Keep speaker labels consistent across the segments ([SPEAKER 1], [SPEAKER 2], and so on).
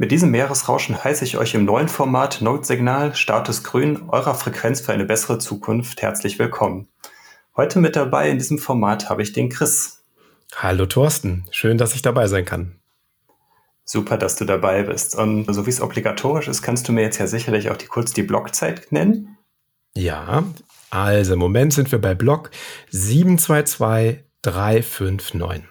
[SPEAKER 1] Mit diesem Meeresrauschen heiße ich euch im neuen Format Notsignal Status Grün eurer Frequenz für eine bessere Zukunft herzlich willkommen. Heute mit dabei in diesem Format habe ich den Chris.
[SPEAKER 2] Hallo Thorsten, schön, dass ich dabei sein kann.
[SPEAKER 1] Super, dass du dabei bist. Und so wie es obligatorisch ist, kannst du mir jetzt ja sicherlich auch die, kurz die Blockzeit nennen.
[SPEAKER 2] Ja, also im Moment sind wir bei Block 722359.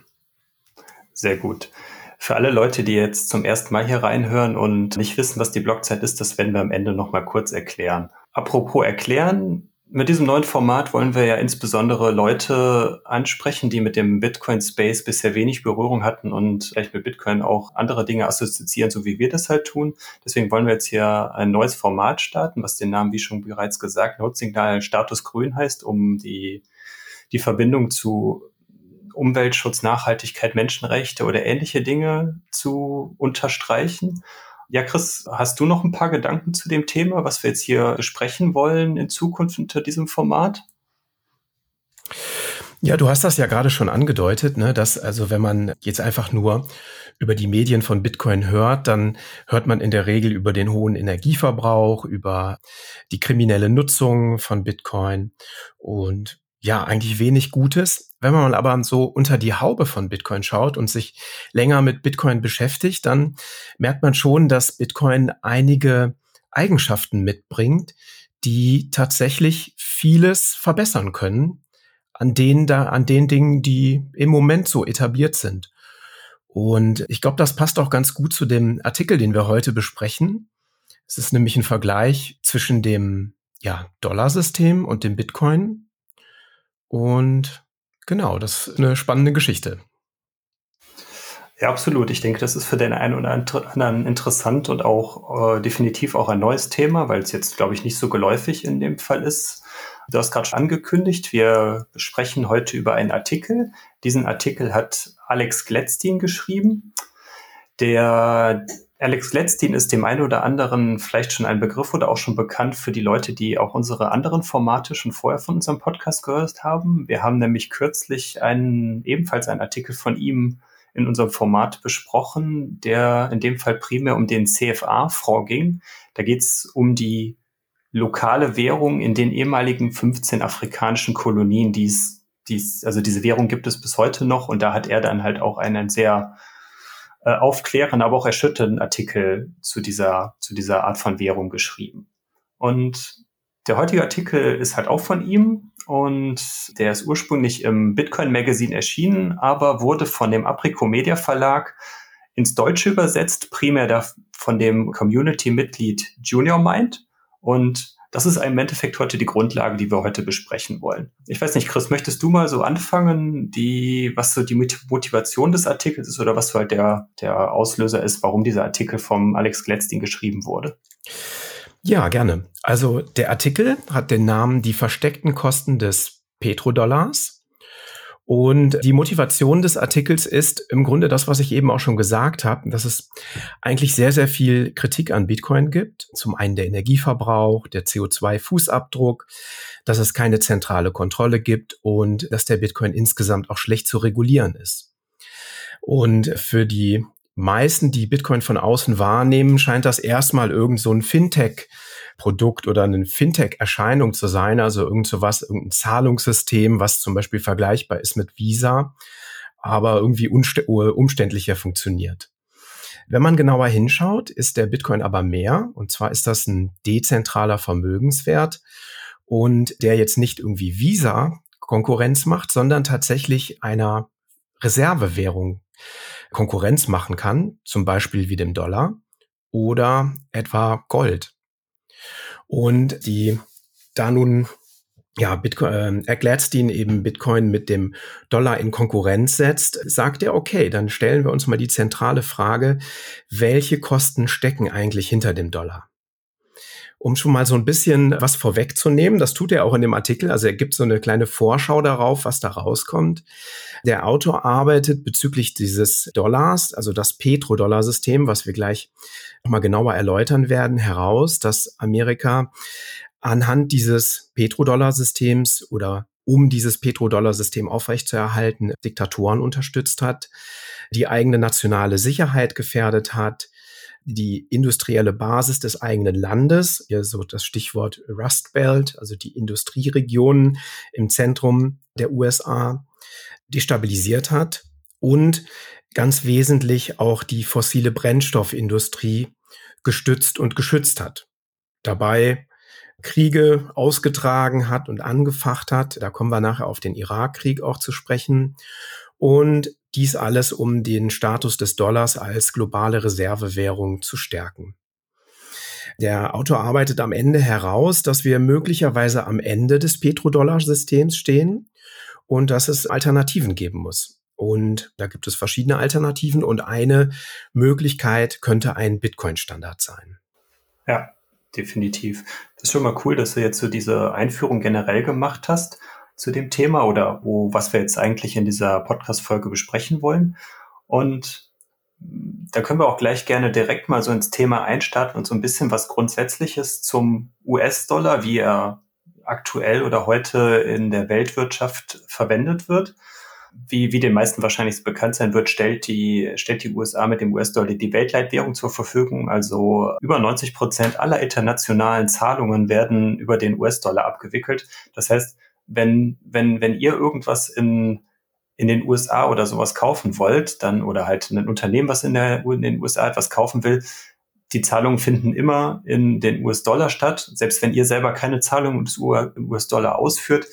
[SPEAKER 1] Sehr gut. Für alle Leute, die jetzt zum ersten Mal hier reinhören und nicht wissen, was die Blockzeit ist, das werden wir am Ende nochmal kurz erklären. Apropos erklären, mit diesem neuen Format wollen wir ja insbesondere Leute ansprechen, die mit dem Bitcoin-Space bisher wenig Berührung hatten und vielleicht mit Bitcoin auch andere Dinge assoziieren, so wie wir das halt tun. Deswegen wollen wir jetzt hier ein neues Format starten, was den Namen, wie schon bereits gesagt, Notsignal Status Grün heißt, um die, die Verbindung zu Umweltschutz, Nachhaltigkeit, Menschenrechte oder ähnliche Dinge zu unterstreichen. Ja, Chris, hast du noch ein paar Gedanken zu dem Thema, was wir jetzt hier besprechen wollen in Zukunft unter diesem Format?
[SPEAKER 2] Ja, du hast das ja gerade schon angedeutet, ne, dass also wenn man jetzt einfach nur über die Medien von Bitcoin hört, dann hört man in der Regel über den hohen Energieverbrauch, über die kriminelle Nutzung von Bitcoin und ja, eigentlich wenig Gutes. Wenn man aber so unter die Haube von Bitcoin schaut und sich länger mit Bitcoin beschäftigt, dann merkt man schon, dass Bitcoin einige Eigenschaften mitbringt, die tatsächlich vieles verbessern können an den da, an den Dingen, die im Moment so etabliert sind. Und ich glaube, das passt auch ganz gut zu dem Artikel, den wir heute besprechen. Es ist nämlich ein Vergleich zwischen dem ja, Dollarsystem und dem Bitcoin und genau, das ist eine spannende Geschichte.
[SPEAKER 1] Ja, absolut. Ich denke, das ist für den einen oder anderen interessant und auch äh, definitiv auch ein neues Thema, weil es jetzt, glaube ich, nicht so geläufig in dem Fall ist. Du hast gerade schon angekündigt, wir sprechen heute über einen Artikel. Diesen Artikel hat Alex Gladstein geschrieben, der Alex Gladstein ist dem einen oder anderen vielleicht schon ein Begriff oder auch schon bekannt für die Leute, die auch unsere anderen Formate schon vorher von unserem Podcast gehört haben. Wir haben nämlich kürzlich einen, ebenfalls einen Artikel von ihm in unserem Format besprochen, der in dem Fall primär um den CFA-Fonds ging. Da geht es um die lokale Währung in den ehemaligen 15 afrikanischen Kolonien, die es, also diese Währung gibt es bis heute noch und da hat er dann halt auch einen sehr äh, aufklärenden, aber auch erschütternden Artikel zu dieser, zu dieser Art von Währung geschrieben. Und der heutige Artikel ist halt auch von ihm und der ist ursprünglich im Bitcoin Magazine erschienen, aber wurde von dem Aprico Media Verlag ins Deutsche übersetzt, primär von dem Community-Mitglied Junior Mind. Und das ist im Endeffekt heute die Grundlage, die wir heute besprechen wollen. Ich weiß nicht, Chris, möchtest du mal so anfangen, die, was so die Motivation des Artikels ist oder was so halt der, der Auslöser ist, warum dieser Artikel vom Alex Gladstein geschrieben wurde?
[SPEAKER 2] Ja, gerne. Also der Artikel hat den Namen Die versteckten Kosten des Petrodollars und die Motivation des Artikels ist im Grunde das, was ich eben auch schon gesagt habe, dass es eigentlich sehr, sehr viel Kritik an Bitcoin gibt. Zum einen der Energieverbrauch, der CO2-Fußabdruck, dass es keine zentrale Kontrolle gibt und dass der Bitcoin insgesamt auch schlecht zu regulieren ist. Und für die meisten, die Bitcoin von außen wahrnehmen, scheint das erstmal irgend so ein Fintech Produkt oder eine Fintech-Erscheinung zu sein, also irgend so was, irgendein Zahlungssystem, was zum Beispiel vergleichbar ist mit Visa, aber irgendwie umständlicher funktioniert. Wenn man genauer hinschaut, ist der Bitcoin aber mehr. Und zwar ist das ein dezentraler Vermögenswert und der jetzt nicht irgendwie Visa Konkurrenz macht, sondern tatsächlich einer Reservewährung Konkurrenz machen kann, zum Beispiel wie dem Dollar oder etwa Gold. Und die da nun ja, Bitcoin, äh, Gladstein eben Bitcoin mit dem Dollar in Konkurrenz setzt, sagt er, okay, dann stellen wir uns mal die zentrale Frage, welche Kosten stecken eigentlich hinter dem Dollar? Um schon mal so ein bisschen was vorwegzunehmen, das tut er auch in dem Artikel, also er gibt so eine kleine Vorschau darauf, was da rauskommt. Der Autor arbeitet bezüglich dieses Dollars, also das Petrodollar-System, was wir gleich nochmal genauer erläutern werden, heraus, dass Amerika anhand dieses Petrodollar-Systems oder um dieses Petrodollar-System aufrechtzuerhalten, Diktatoren unterstützt hat, die eigene nationale Sicherheit gefährdet hat, die industrielle Basis des eigenen Landes, hier so das Stichwort Rust Belt, also die Industrieregionen im Zentrum der USA, destabilisiert hat und ganz wesentlich auch die fossile Brennstoffindustrie gestützt und geschützt hat. Dabei Kriege ausgetragen hat und angefacht hat. Da kommen wir nachher auf den Irakkrieg auch zu sprechen. Und dies alles, um den Status des Dollars als globale Reservewährung zu stärken. Der Autor arbeitet am Ende heraus, dass wir möglicherweise am Ende des Petrodollar-Systems stehen und dass es Alternativen geben muss. Und da gibt es verschiedene Alternativen und eine Möglichkeit könnte ein Bitcoin-Standard sein.
[SPEAKER 1] Ja, definitiv. Das ist schon mal cool, dass du jetzt so diese Einführung generell gemacht hast zu dem Thema oder wo, was wir jetzt eigentlich in dieser Podcast-Folge besprechen wollen. Und da können wir auch gleich gerne direkt mal so ins Thema einstarten und so ein bisschen was Grundsätzliches zum US-Dollar, wie er aktuell oder heute in der Weltwirtschaft verwendet wird. Wie, wie den meisten wahrscheinlich bekannt sein wird, stellt die, stellt die USA mit dem US-Dollar die Weltleitwährung zur Verfügung. Also über 90 Prozent aller internationalen Zahlungen werden über den US-Dollar abgewickelt. Das heißt, wenn, wenn, wenn ihr irgendwas in, in den USA oder sowas kaufen wollt, dann oder halt ein Unternehmen, was in, der, in den USA etwas kaufen will, die Zahlungen finden immer in den US-Dollar statt. Selbst wenn ihr selber keine Zahlung des US-Dollar ausführt,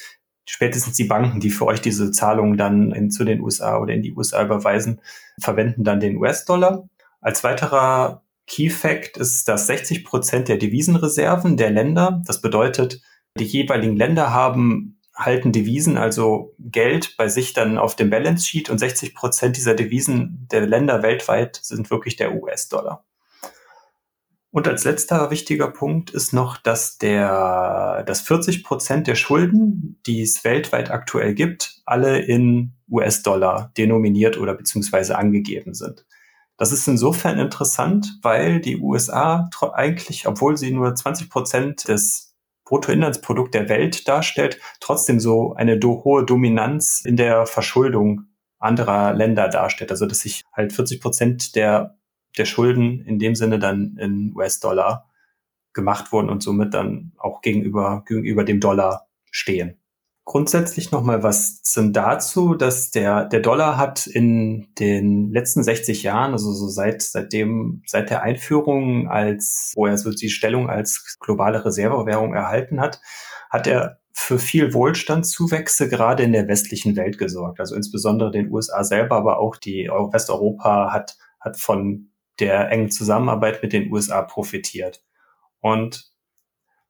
[SPEAKER 1] spätestens die Banken, die für euch diese Zahlungen dann in, zu den USA oder in die USA überweisen, verwenden dann den US-Dollar. Als weiterer Key Fact ist, dass 60 Prozent der Devisenreserven der Länder, das bedeutet, die jeweiligen Länder haben halten Devisen, also Geld bei sich dann auf dem Balance Sheet und 60 Prozent dieser Devisen der Länder weltweit sind wirklich der US-Dollar. Und als letzter wichtiger Punkt ist noch, dass der, dass 40 Prozent der Schulden, die es weltweit aktuell gibt, alle in US-Dollar denominiert oder beziehungsweise angegeben sind. Das ist insofern interessant, weil die USA eigentlich, obwohl sie nur 20 Prozent des Bruttoinlandsprodukt der Welt darstellt, trotzdem so eine do hohe Dominanz in der Verschuldung anderer Länder darstellt. Also dass sich halt 40 Prozent der, der Schulden in dem Sinne dann in US-Dollar gemacht wurden und somit dann auch gegenüber, gegenüber dem Dollar stehen. Grundsätzlich nochmal was zum dazu, dass der, der Dollar hat in den letzten 60 Jahren, also so seit, seitdem, seit der Einführung als, wo er so die Stellung als globale Reservewährung erhalten hat, hat er für viel Wohlstandszuwächse gerade in der westlichen Welt gesorgt. Also insbesondere den USA selber, aber auch die Westeuropa hat, hat von der engen Zusammenarbeit mit den USA profitiert. Und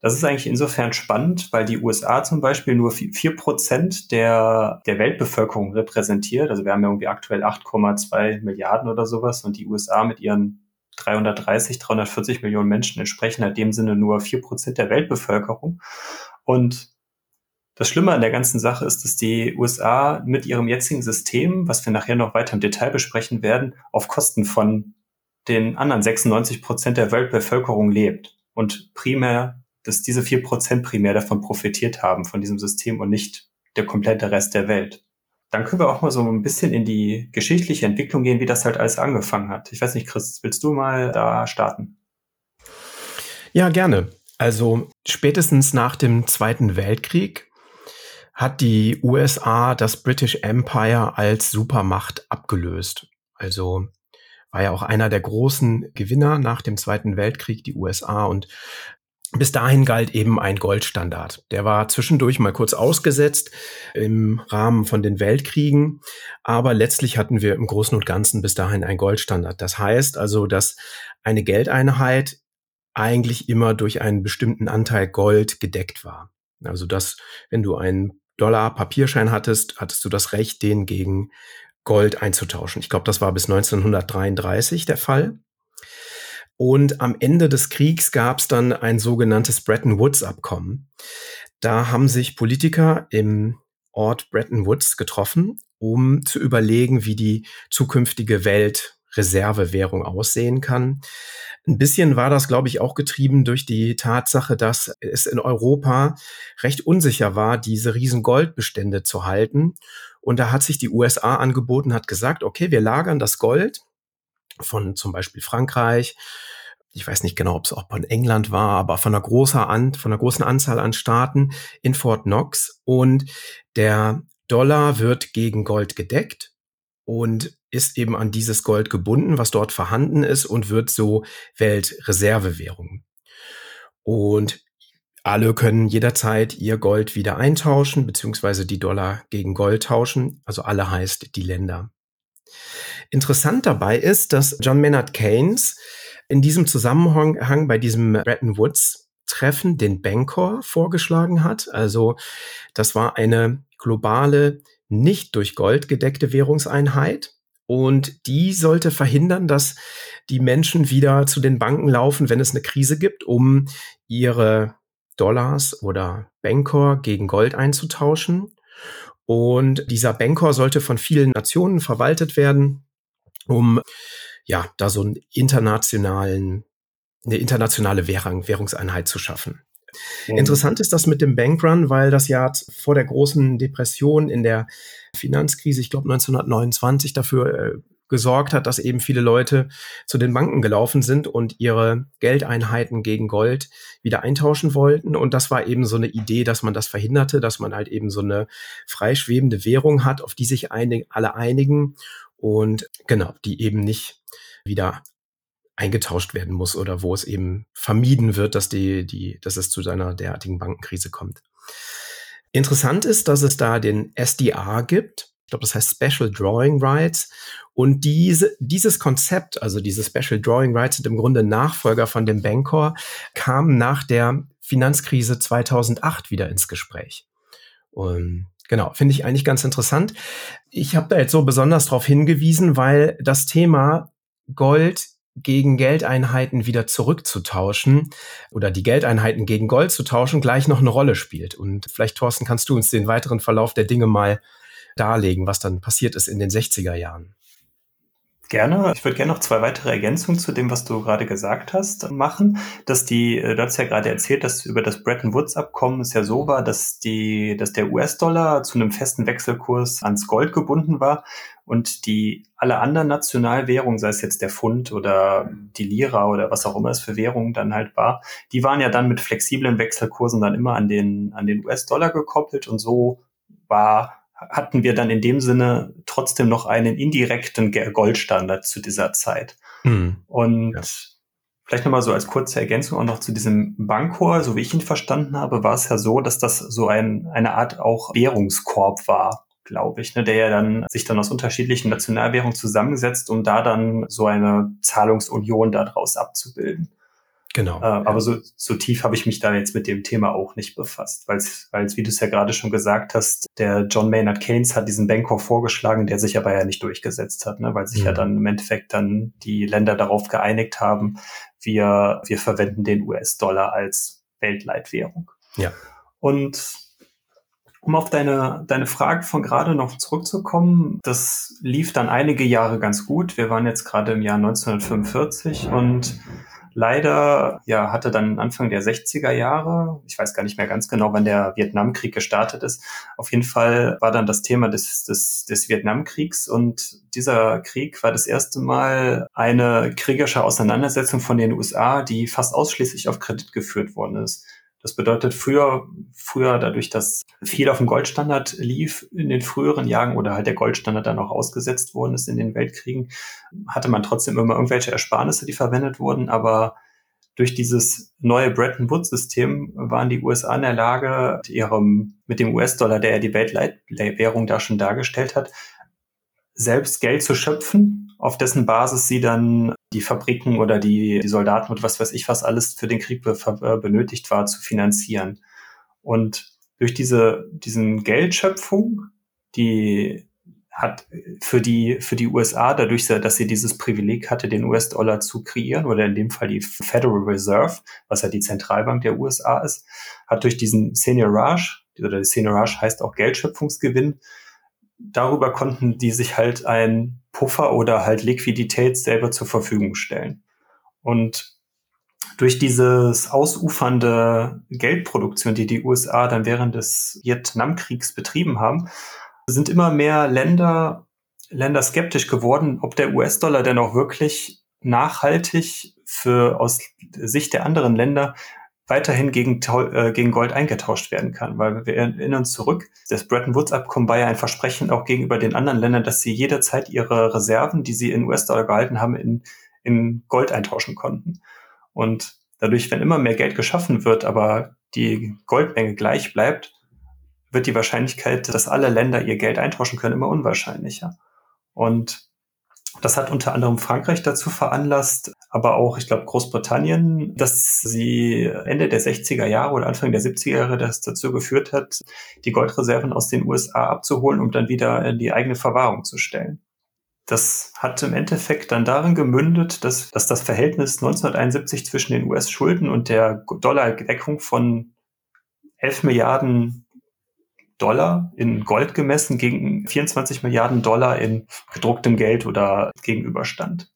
[SPEAKER 1] das ist eigentlich insofern spannend, weil die USA zum Beispiel nur vier Prozent der, der Weltbevölkerung repräsentiert. Also wir haben ja irgendwie aktuell 8,2 Milliarden oder sowas und die USA mit ihren 330, 340 Millionen Menschen entsprechen in dem Sinne nur vier Prozent der Weltbevölkerung. Und das Schlimme an der ganzen Sache ist, dass die USA mit ihrem jetzigen System, was wir nachher noch weiter im Detail besprechen werden, auf Kosten von den anderen 96 Prozent der Weltbevölkerung lebt und primär dass diese vier Prozent primär davon profitiert haben, von diesem System und nicht der komplette Rest der Welt. Dann können wir auch mal so ein bisschen in die geschichtliche Entwicklung gehen, wie das halt alles angefangen hat. Ich weiß nicht, Chris, willst du mal da starten?
[SPEAKER 2] Ja, gerne. Also spätestens nach dem Zweiten Weltkrieg hat die USA das British Empire als Supermacht abgelöst. Also war ja auch einer der großen Gewinner nach dem Zweiten Weltkrieg, die USA. Und bis dahin galt eben ein Goldstandard. Der war zwischendurch mal kurz ausgesetzt im Rahmen von den Weltkriegen, aber letztlich hatten wir im Großen und Ganzen bis dahin ein Goldstandard. Das heißt also, dass eine Geldeinheit eigentlich immer durch einen bestimmten Anteil Gold gedeckt war. Also dass, wenn du einen Dollar Papierschein hattest, hattest du das Recht, den gegen Gold einzutauschen. Ich glaube, das war bis 1933 der Fall. Und am Ende des Kriegs gab es dann ein sogenanntes Bretton Woods-Abkommen. Da haben sich Politiker im Ort Bretton Woods getroffen, um zu überlegen, wie die zukünftige Weltreservewährung aussehen kann. Ein bisschen war das, glaube ich, auch getrieben durch die Tatsache, dass es in Europa recht unsicher war, diese riesen Goldbestände zu halten. Und da hat sich die USA angeboten, hat gesagt, okay, wir lagern das Gold von zum Beispiel Frankreich, ich weiß nicht genau, ob es auch von England war, aber von einer, großer An von einer großen Anzahl an Staaten in Fort Knox. Und der Dollar wird gegen Gold gedeckt und ist eben an dieses Gold gebunden, was dort vorhanden ist und wird so Weltreservewährung. Und alle können jederzeit ihr Gold wieder eintauschen, beziehungsweise die Dollar gegen Gold tauschen. Also alle heißt die Länder. Interessant dabei ist, dass John Maynard Keynes in diesem Zusammenhang bei diesem Bretton Woods Treffen den Bancor vorgeschlagen hat. Also das war eine globale, nicht durch Gold gedeckte Währungseinheit. Und die sollte verhindern, dass die Menschen wieder zu den Banken laufen, wenn es eine Krise gibt, um ihre Dollars oder Bancor gegen Gold einzutauschen. Und dieser Bancor sollte von vielen Nationen verwaltet werden, um ja, da so einen internationalen, eine internationale Währung, Währungseinheit zu schaffen. Mhm. Interessant ist das mit dem Bankrun, weil das ja vor der großen Depression in der Finanzkrise, ich glaube 1929, dafür äh, gesorgt hat, dass eben viele Leute zu den Banken gelaufen sind und ihre Geldeinheiten gegen Gold wieder eintauschen wollten. Und das war eben so eine Idee, dass man das verhinderte, dass man halt eben so eine freischwebende Währung hat, auf die sich einig, alle einigen und genau, die eben nicht wieder eingetauscht werden muss oder wo es eben vermieden wird, dass die, die, dass es zu einer derartigen Bankenkrise kommt. Interessant ist, dass es da den SDR gibt. Ich glaube, das heißt Special Drawing Rights. Und diese, dieses Konzept, also diese Special Drawing Rights sind im Grunde Nachfolger von dem Bancor, kam nach der Finanzkrise 2008 wieder ins Gespräch. Und genau, finde ich eigentlich ganz interessant. Ich habe da jetzt so besonders darauf hingewiesen, weil das Thema Gold gegen Geldeinheiten wieder zurückzutauschen oder die Geldeinheiten gegen Gold zu tauschen, gleich noch eine Rolle spielt. Und vielleicht, Thorsten, kannst du uns den weiteren Verlauf der Dinge mal darlegen, was dann passiert ist in den 60er Jahren.
[SPEAKER 1] Gerne. Ich würde gerne noch zwei weitere Ergänzungen zu dem, was du gerade gesagt hast, machen. Dass die, äh, du hast ja gerade erzählt, dass über das Bretton Woods Abkommen es ja so war, dass die, dass der US-Dollar zu einem festen Wechselkurs ans Gold gebunden war und die alle anderen Nationalwährungen, sei es jetzt der Pfund oder die Lira oder was auch immer es für Währungen dann halt war, die waren ja dann mit flexiblen Wechselkursen dann immer an den, an den US-Dollar gekoppelt und so war hatten wir dann in dem Sinne trotzdem noch einen indirekten Goldstandard zu dieser Zeit. Mhm. Und ja. vielleicht nochmal so als kurze Ergänzung auch noch zu diesem Bankor, so wie ich ihn verstanden habe, war es ja so, dass das so ein, eine Art auch Währungskorb war glaube ich, ne, der ja dann sich dann aus unterschiedlichen Nationalwährungen zusammensetzt, um da dann so eine Zahlungsunion daraus abzubilden. Genau. Äh, aber so, so tief habe ich mich da jetzt mit dem Thema auch nicht befasst, weil es, wie du es ja gerade schon gesagt hast, der John Maynard Keynes hat diesen Bankor vorgeschlagen, der sich aber ja nicht durchgesetzt hat, ne, weil sich mhm. ja dann im Endeffekt dann die Länder darauf geeinigt haben, wir, wir verwenden den US-Dollar als Weltleitwährung. Ja. Und um auf deine, deine Frage von gerade noch zurückzukommen, das lief dann einige Jahre ganz gut. Wir waren jetzt gerade im Jahr 1945 und Leider ja, hatte dann Anfang der 60er Jahre, ich weiß gar nicht mehr ganz genau, wann der Vietnamkrieg gestartet ist. Auf jeden Fall war dann das Thema des, des, des Vietnamkriegs und dieser Krieg war das erste Mal eine kriegerische Auseinandersetzung von den USA, die fast ausschließlich auf Kredit geführt worden ist. Das bedeutet, früher, früher dadurch, dass viel auf dem Goldstandard lief in den früheren Jahren oder halt der Goldstandard dann auch ausgesetzt worden ist in den Weltkriegen, hatte man trotzdem immer irgendwelche Ersparnisse, die verwendet wurden, aber durch dieses neue Bretton Woods-System waren die USA in der Lage, ihrem, mit dem US-Dollar, der ja die Weltwährung da schon dargestellt hat, selbst Geld zu schöpfen, auf dessen Basis sie dann die Fabriken oder die, die Soldaten und was weiß ich, was alles für den Krieg äh, benötigt war, zu finanzieren. Und durch diese diesen Geldschöpfung, die hat für die, für die USA, dadurch, dass sie dieses Privileg hatte, den US-Dollar zu kreieren, oder in dem Fall die Federal Reserve, was ja die Zentralbank der USA ist, hat durch diesen Seniorage, oder Seniorage heißt auch Geldschöpfungsgewinn, darüber konnten die sich halt ein Puffer oder halt Liquidität selber zur Verfügung stellen. Und durch dieses ausufernde Geldproduktion, die die USA dann während des Vietnamkriegs betrieben haben, sind immer mehr Länder, Länder skeptisch geworden, ob der US-Dollar denn auch wirklich nachhaltig für aus Sicht der anderen Länder weiterhin gegen, äh, gegen Gold eingetauscht werden kann. Weil wir erinnern uns zurück, das Bretton Woods-Abkommen war ja ein Versprechen auch gegenüber den anderen Ländern, dass sie jederzeit ihre Reserven, die sie in US-Dollar gehalten haben, in, in Gold eintauschen konnten. Und dadurch, wenn immer mehr Geld geschaffen wird, aber die Goldmenge gleich bleibt, wird die Wahrscheinlichkeit, dass alle Länder ihr Geld eintauschen können, immer unwahrscheinlicher. Und das hat unter anderem Frankreich dazu veranlasst, aber auch, ich glaube, Großbritannien, dass sie Ende der 60er Jahre oder Anfang der 70er Jahre das dazu geführt hat, die Goldreserven aus den USA abzuholen, um dann wieder in die eigene Verwahrung zu stellen. Das hat im Endeffekt dann darin gemündet, dass, dass das Verhältnis 1971 zwischen den US-Schulden und der Dollardeckung von 11 Milliarden Dollar in Gold gemessen gegen 24 Milliarden Dollar in gedrucktem Geld oder Gegenüberstand.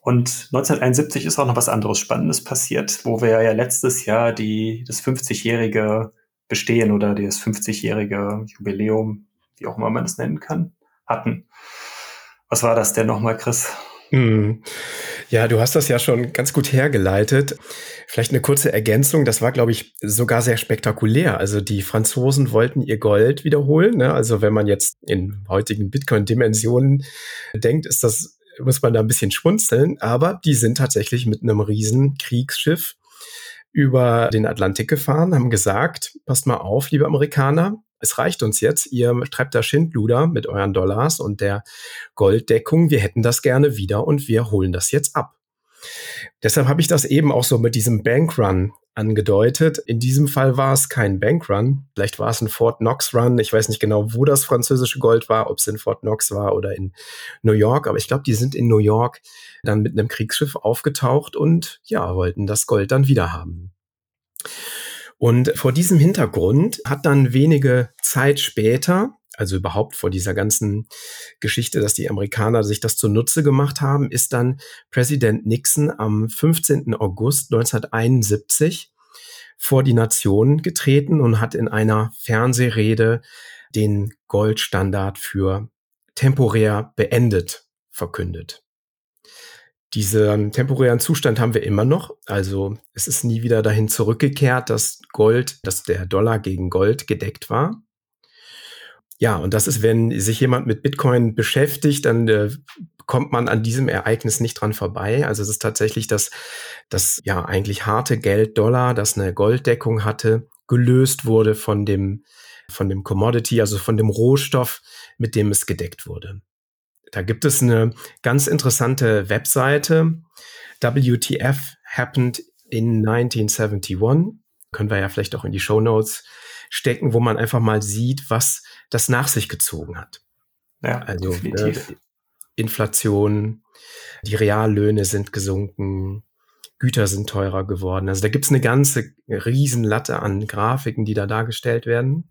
[SPEAKER 1] Und 1971 ist auch noch was anderes Spannendes passiert, wo wir ja letztes Jahr die, das 50-jährige Bestehen oder das 50-jährige Jubiläum, wie auch immer man es nennen kann, hatten. Was war das denn nochmal, Chris?
[SPEAKER 2] Hm. Ja, du hast das ja schon ganz gut hergeleitet. Vielleicht eine kurze Ergänzung. Das war, glaube ich, sogar sehr spektakulär. Also die Franzosen wollten ihr Gold wiederholen. Ne? Also wenn man jetzt in heutigen Bitcoin-Dimensionen denkt, ist das, muss man da ein bisschen schmunzeln. Aber die sind tatsächlich mit einem riesen Kriegsschiff über den Atlantik gefahren, haben gesagt, passt mal auf, liebe Amerikaner, es reicht uns jetzt, ihr treibt da Schindluder mit euren Dollars und der Golddeckung, wir hätten das gerne wieder und wir holen das jetzt ab. Deshalb habe ich das eben auch so mit diesem Bankrun angedeutet. In diesem Fall war es kein Bankrun, vielleicht war es ein Fort Knox Run. Ich weiß nicht genau, wo das französische Gold war, ob es in Fort Knox war oder in New York, aber ich glaube, die sind in New York dann mit einem Kriegsschiff aufgetaucht und ja, wollten das Gold dann wieder haben. Und vor diesem Hintergrund hat dann wenige Zeit später, also überhaupt vor dieser ganzen Geschichte, dass die Amerikaner sich das zunutze gemacht haben, ist dann Präsident Nixon am 15. August 1971 vor die Nation getreten und hat in einer Fernsehrede den Goldstandard für temporär beendet verkündet. Diesen temporären Zustand haben wir immer noch. Also es ist nie wieder dahin zurückgekehrt, dass Gold, dass der Dollar gegen Gold gedeckt war. Ja, und das ist, wenn sich jemand mit Bitcoin beschäftigt, dann äh, kommt man an diesem Ereignis nicht dran vorbei. Also es ist tatsächlich das, das ja eigentlich harte Geld Dollar, das eine Golddeckung hatte, gelöst wurde von dem, von dem Commodity, also von dem Rohstoff, mit dem es gedeckt wurde. Da gibt es eine ganz interessante Webseite, WTF Happened in 1971. Können wir ja vielleicht auch in die Show Notes stecken, wo man einfach mal sieht, was das nach sich gezogen hat.
[SPEAKER 1] Ja, also Äh,
[SPEAKER 2] Inflation, die Reallöhne sind gesunken, Güter sind teurer geworden. Also da gibt es eine ganze Riesenlatte an Grafiken, die da dargestellt werden.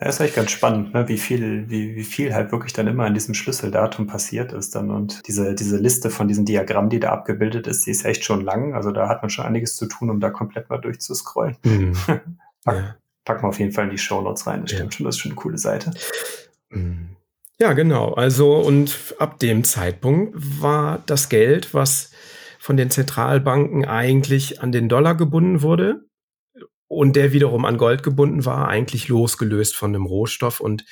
[SPEAKER 1] Ja, ist eigentlich ganz spannend, ne? wie viel, wie, wie viel halt wirklich dann immer an diesem Schlüsseldatum passiert ist dann. Und diese, diese Liste von diesen Diagrammen, die da abgebildet ist, die ist echt schon lang. Also da hat man schon einiges zu tun, um da komplett mal durchzuscrollen. Mhm. Pack, ja. Packen wir auf jeden Fall in die Show Notes rein. Das stimmt ja. schon, das ist schon eine coole Seite.
[SPEAKER 2] Mhm. Ja, genau. Also, und ab dem Zeitpunkt war das Geld, was von den Zentralbanken eigentlich an den Dollar gebunden wurde, und der wiederum an Gold gebunden war, eigentlich losgelöst von dem Rohstoff und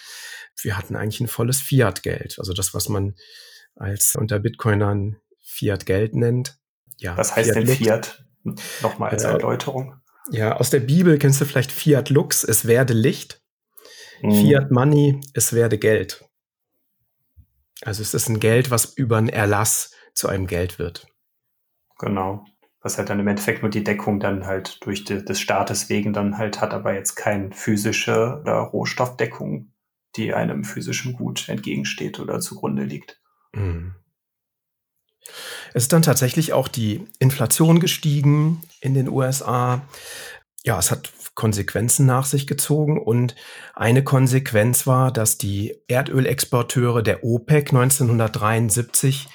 [SPEAKER 2] wir hatten eigentlich ein volles Fiat-Geld, also das, was man als unter Bitcoinern Fiat-Geld nennt.
[SPEAKER 1] Ja, was heißt Fiat denn Fiat? Nochmal als äh, Erläuterung.
[SPEAKER 2] Ja, aus der Bibel kennst du vielleicht Fiat Lux, es werde Licht. Hm. Fiat Money, es werde Geld. Also es ist ein Geld, was über einen Erlass zu einem Geld wird.
[SPEAKER 1] Genau was halt dann im Endeffekt nur die Deckung dann halt durch die, des Staates wegen dann halt hat, aber jetzt keine physische oder Rohstoffdeckung, die einem physischen Gut entgegensteht oder zugrunde liegt. Mhm.
[SPEAKER 2] Es ist dann tatsächlich auch die Inflation gestiegen in den USA. Ja, es hat Konsequenzen nach sich gezogen und eine Konsequenz war, dass die Erdölexporteure der OPEC 1973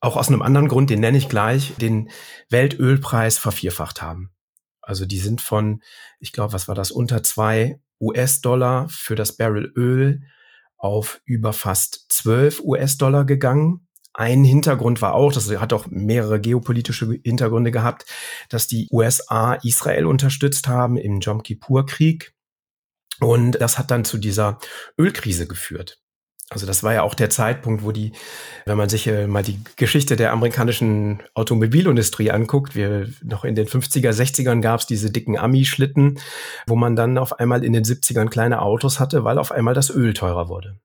[SPEAKER 2] auch aus einem anderen Grund, den nenne ich gleich, den Weltölpreis vervierfacht haben. Also die sind von, ich glaube, was war das, unter zwei US-Dollar für das Barrel Öl auf über fast zwölf US-Dollar gegangen. ein Hintergrund war auch, das hat auch mehrere geopolitische Hintergründe gehabt, dass die USA Israel unterstützt haben im Jom Kippur-Krieg. Und das hat dann zu dieser Ölkrise geführt. Also das war ja auch der Zeitpunkt, wo die, wenn man sich äh, mal die Geschichte der amerikanischen Automobilindustrie anguckt, wir noch in den 50er, 60ern gab es diese dicken Ami-Schlitten, wo man dann auf einmal in den 70ern kleine Autos hatte, weil auf einmal das Öl teurer wurde.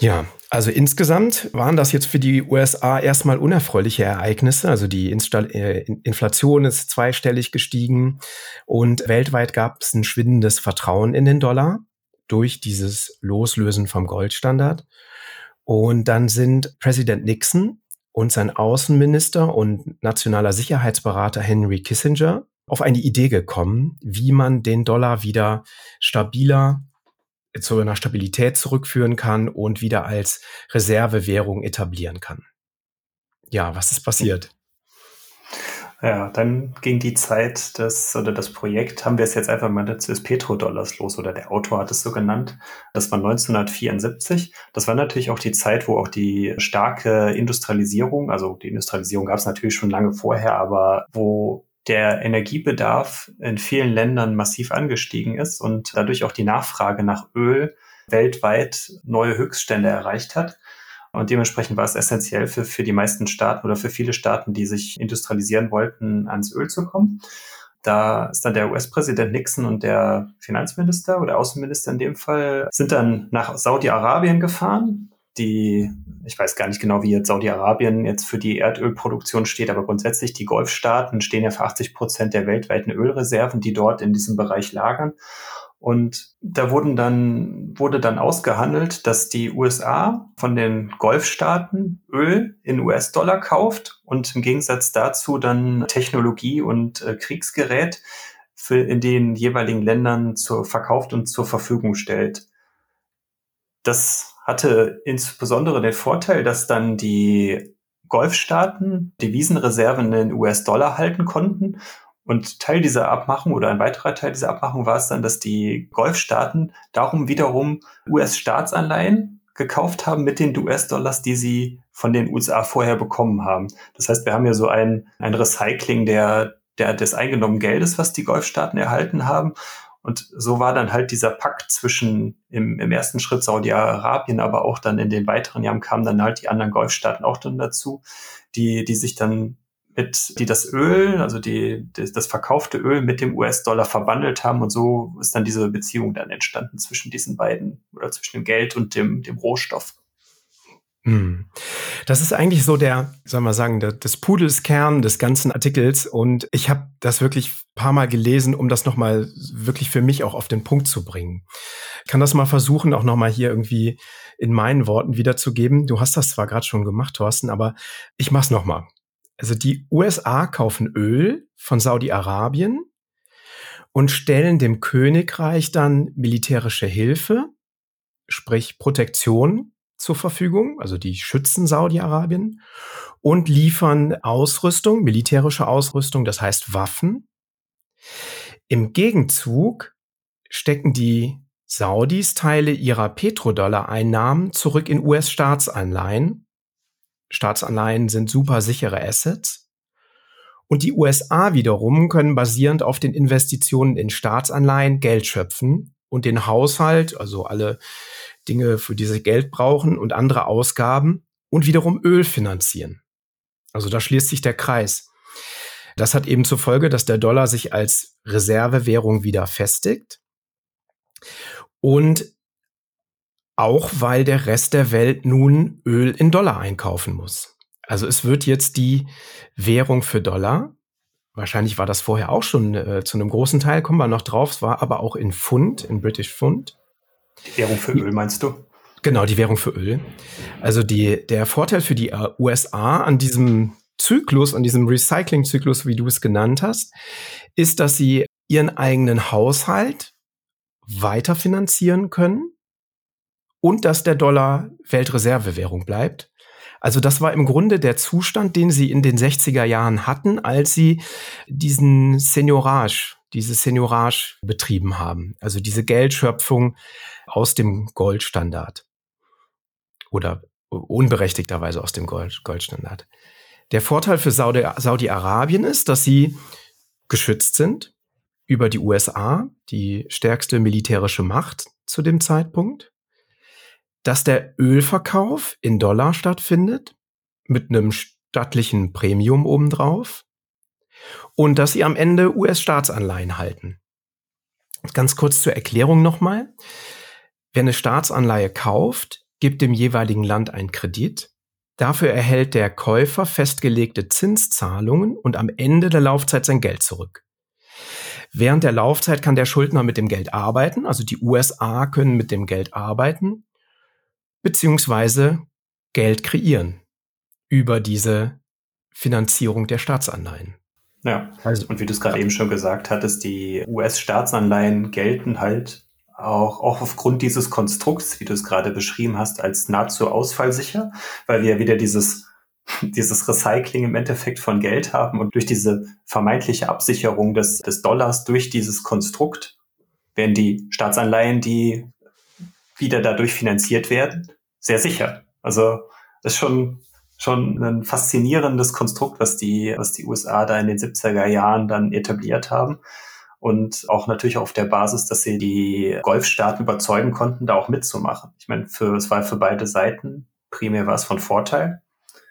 [SPEAKER 2] Ja, also insgesamt waren das jetzt für die USA erstmal unerfreuliche Ereignisse. Also die Install äh, Inflation ist zweistellig gestiegen und weltweit gab es ein schwindendes Vertrauen in den Dollar durch dieses Loslösen vom Goldstandard. Und dann sind Präsident Nixon und sein Außenminister und nationaler Sicherheitsberater Henry Kissinger auf eine Idee gekommen, wie man den Dollar wieder stabiler zu einer Stabilität zurückführen kann und wieder als Reservewährung etablieren kann. Ja, was ist passiert?
[SPEAKER 1] Ja, dann ging die Zeit des, oder das Projekt, haben wir es jetzt einfach mal des Petrodollars los, oder der Autor hat es so genannt. Das war 1974. Das war natürlich auch die Zeit, wo auch die starke Industrialisierung, also die Industrialisierung gab es natürlich schon lange vorher, aber wo der Energiebedarf in vielen Ländern massiv angestiegen ist und dadurch auch die Nachfrage nach Öl weltweit neue Höchststände erreicht hat. Und dementsprechend war es essentiell für, für die meisten Staaten oder für viele Staaten, die sich industrialisieren wollten, ans Öl zu kommen. Da ist dann der US-Präsident Nixon und der Finanzminister oder Außenminister in dem Fall sind dann nach Saudi-Arabien gefahren, die, ich weiß gar nicht genau, wie jetzt Saudi-Arabien jetzt für die Erdölproduktion steht, aber grundsätzlich die Golfstaaten stehen ja für 80 Prozent der weltweiten Ölreserven, die dort in diesem Bereich lagern. Und da wurden dann, wurde dann ausgehandelt, dass die USA von den Golfstaaten Öl in US-Dollar kauft und im Gegensatz dazu dann Technologie und äh, Kriegsgerät für in den jeweiligen Ländern zur, verkauft und zur Verfügung stellt. Das hatte insbesondere den Vorteil, dass dann die Golfstaaten Devisenreserven in US-Dollar halten konnten. Und Teil dieser Abmachung oder ein weiterer Teil dieser Abmachung war es dann, dass die Golfstaaten darum wiederum US-Staatsanleihen gekauft haben mit den US-Dollars, die sie von den USA vorher bekommen haben. Das heißt, wir haben ja so ein, ein Recycling der, der, des eingenommenen Geldes, was die Golfstaaten erhalten haben. Und so war dann halt dieser Pakt zwischen im, im ersten Schritt Saudi-Arabien, aber auch dann in den weiteren Jahren kamen dann halt die anderen Golfstaaten auch dann dazu, die, die sich dann mit, die das Öl, also die, das, das verkaufte Öl mit dem US-Dollar verbandelt haben und so ist dann diese Beziehung dann entstanden zwischen diesen beiden oder zwischen dem Geld und dem, dem Rohstoff.
[SPEAKER 2] Hm. Das ist eigentlich so der, soll man sagen, der, des Pudels des ganzen Artikels. Und ich habe das wirklich paar Mal gelesen, um das nochmal wirklich für mich auch auf den Punkt zu bringen. Ich kann das mal versuchen, auch nochmal hier irgendwie in meinen Worten wiederzugeben. Du hast das zwar gerade schon gemacht, Thorsten, aber ich mach's nochmal. Also die USA kaufen Öl von Saudi-Arabien und stellen dem Königreich dann militärische Hilfe, sprich Protektion zur Verfügung, also die schützen Saudi-Arabien und liefern Ausrüstung, militärische Ausrüstung, das heißt Waffen. Im Gegenzug stecken die Saudis Teile ihrer Petrodollar-Einnahmen zurück in US-Staatsanleihen. Staatsanleihen sind super sichere Assets. Und die USA wiederum können basierend auf den Investitionen in Staatsanleihen Geld schöpfen und den Haushalt, also alle Dinge, für die sie Geld brauchen und andere Ausgaben und wiederum Öl finanzieren. Also da schließt sich der Kreis. Das hat eben zur Folge, dass der Dollar sich als Reservewährung wieder festigt und auch weil der Rest der Welt nun Öl in Dollar einkaufen muss. Also es wird jetzt die Währung für Dollar. Wahrscheinlich war das vorher auch schon äh, zu einem großen Teil, kommen wir noch drauf. Es war aber auch in Pfund, in British Pfund.
[SPEAKER 1] Die Währung für Öl meinst du?
[SPEAKER 2] Genau, die Währung für Öl. Also die, der Vorteil für die äh, USA an diesem Zyklus, an diesem Recycling-Zyklus, wie du es genannt hast, ist, dass sie ihren eigenen Haushalt weiter finanzieren können und dass der Dollar Weltreservewährung bleibt. Also das war im Grunde der Zustand, den sie in den 60er Jahren hatten, als sie diesen Seniorage, diese Seniorage betrieben haben. Also diese Geldschöpfung aus dem Goldstandard oder unberechtigterweise aus dem Gold, Goldstandard. Der Vorteil für Saudi-Arabien ist, dass sie geschützt sind über die USA, die stärkste militärische Macht zu dem Zeitpunkt, dass der Ölverkauf in Dollar stattfindet mit einem stattlichen Premium obendrauf und dass sie am Ende US-Staatsanleihen halten. Ganz kurz zur Erklärung nochmal. Wer eine Staatsanleihe kauft, gibt dem jeweiligen Land einen Kredit. Dafür erhält der Käufer festgelegte Zinszahlungen und am Ende der Laufzeit sein Geld zurück. Während der Laufzeit kann der Schuldner mit dem Geld arbeiten, also die USA können mit dem Geld arbeiten, beziehungsweise Geld kreieren über diese Finanzierung der Staatsanleihen.
[SPEAKER 1] Ja, also, und wie du es gerade ja. eben schon gesagt hattest, die US-Staatsanleihen gelten halt auch, auch aufgrund dieses Konstrukts, wie du es gerade beschrieben hast, als nahezu ausfallsicher, weil wir wieder dieses, dieses Recycling im Endeffekt von Geld haben und durch diese vermeintliche Absicherung des, des Dollars durch dieses Konstrukt werden die Staatsanleihen, die wieder dadurch finanziert werden, sehr sicher. Also das ist schon, schon ein faszinierendes Konstrukt, was die, was die USA da in den 70er Jahren dann etabliert haben. Und auch natürlich auf der Basis, dass sie die Golfstaaten überzeugen konnten, da auch mitzumachen. Ich meine, für, es war für beide Seiten, primär war es von Vorteil.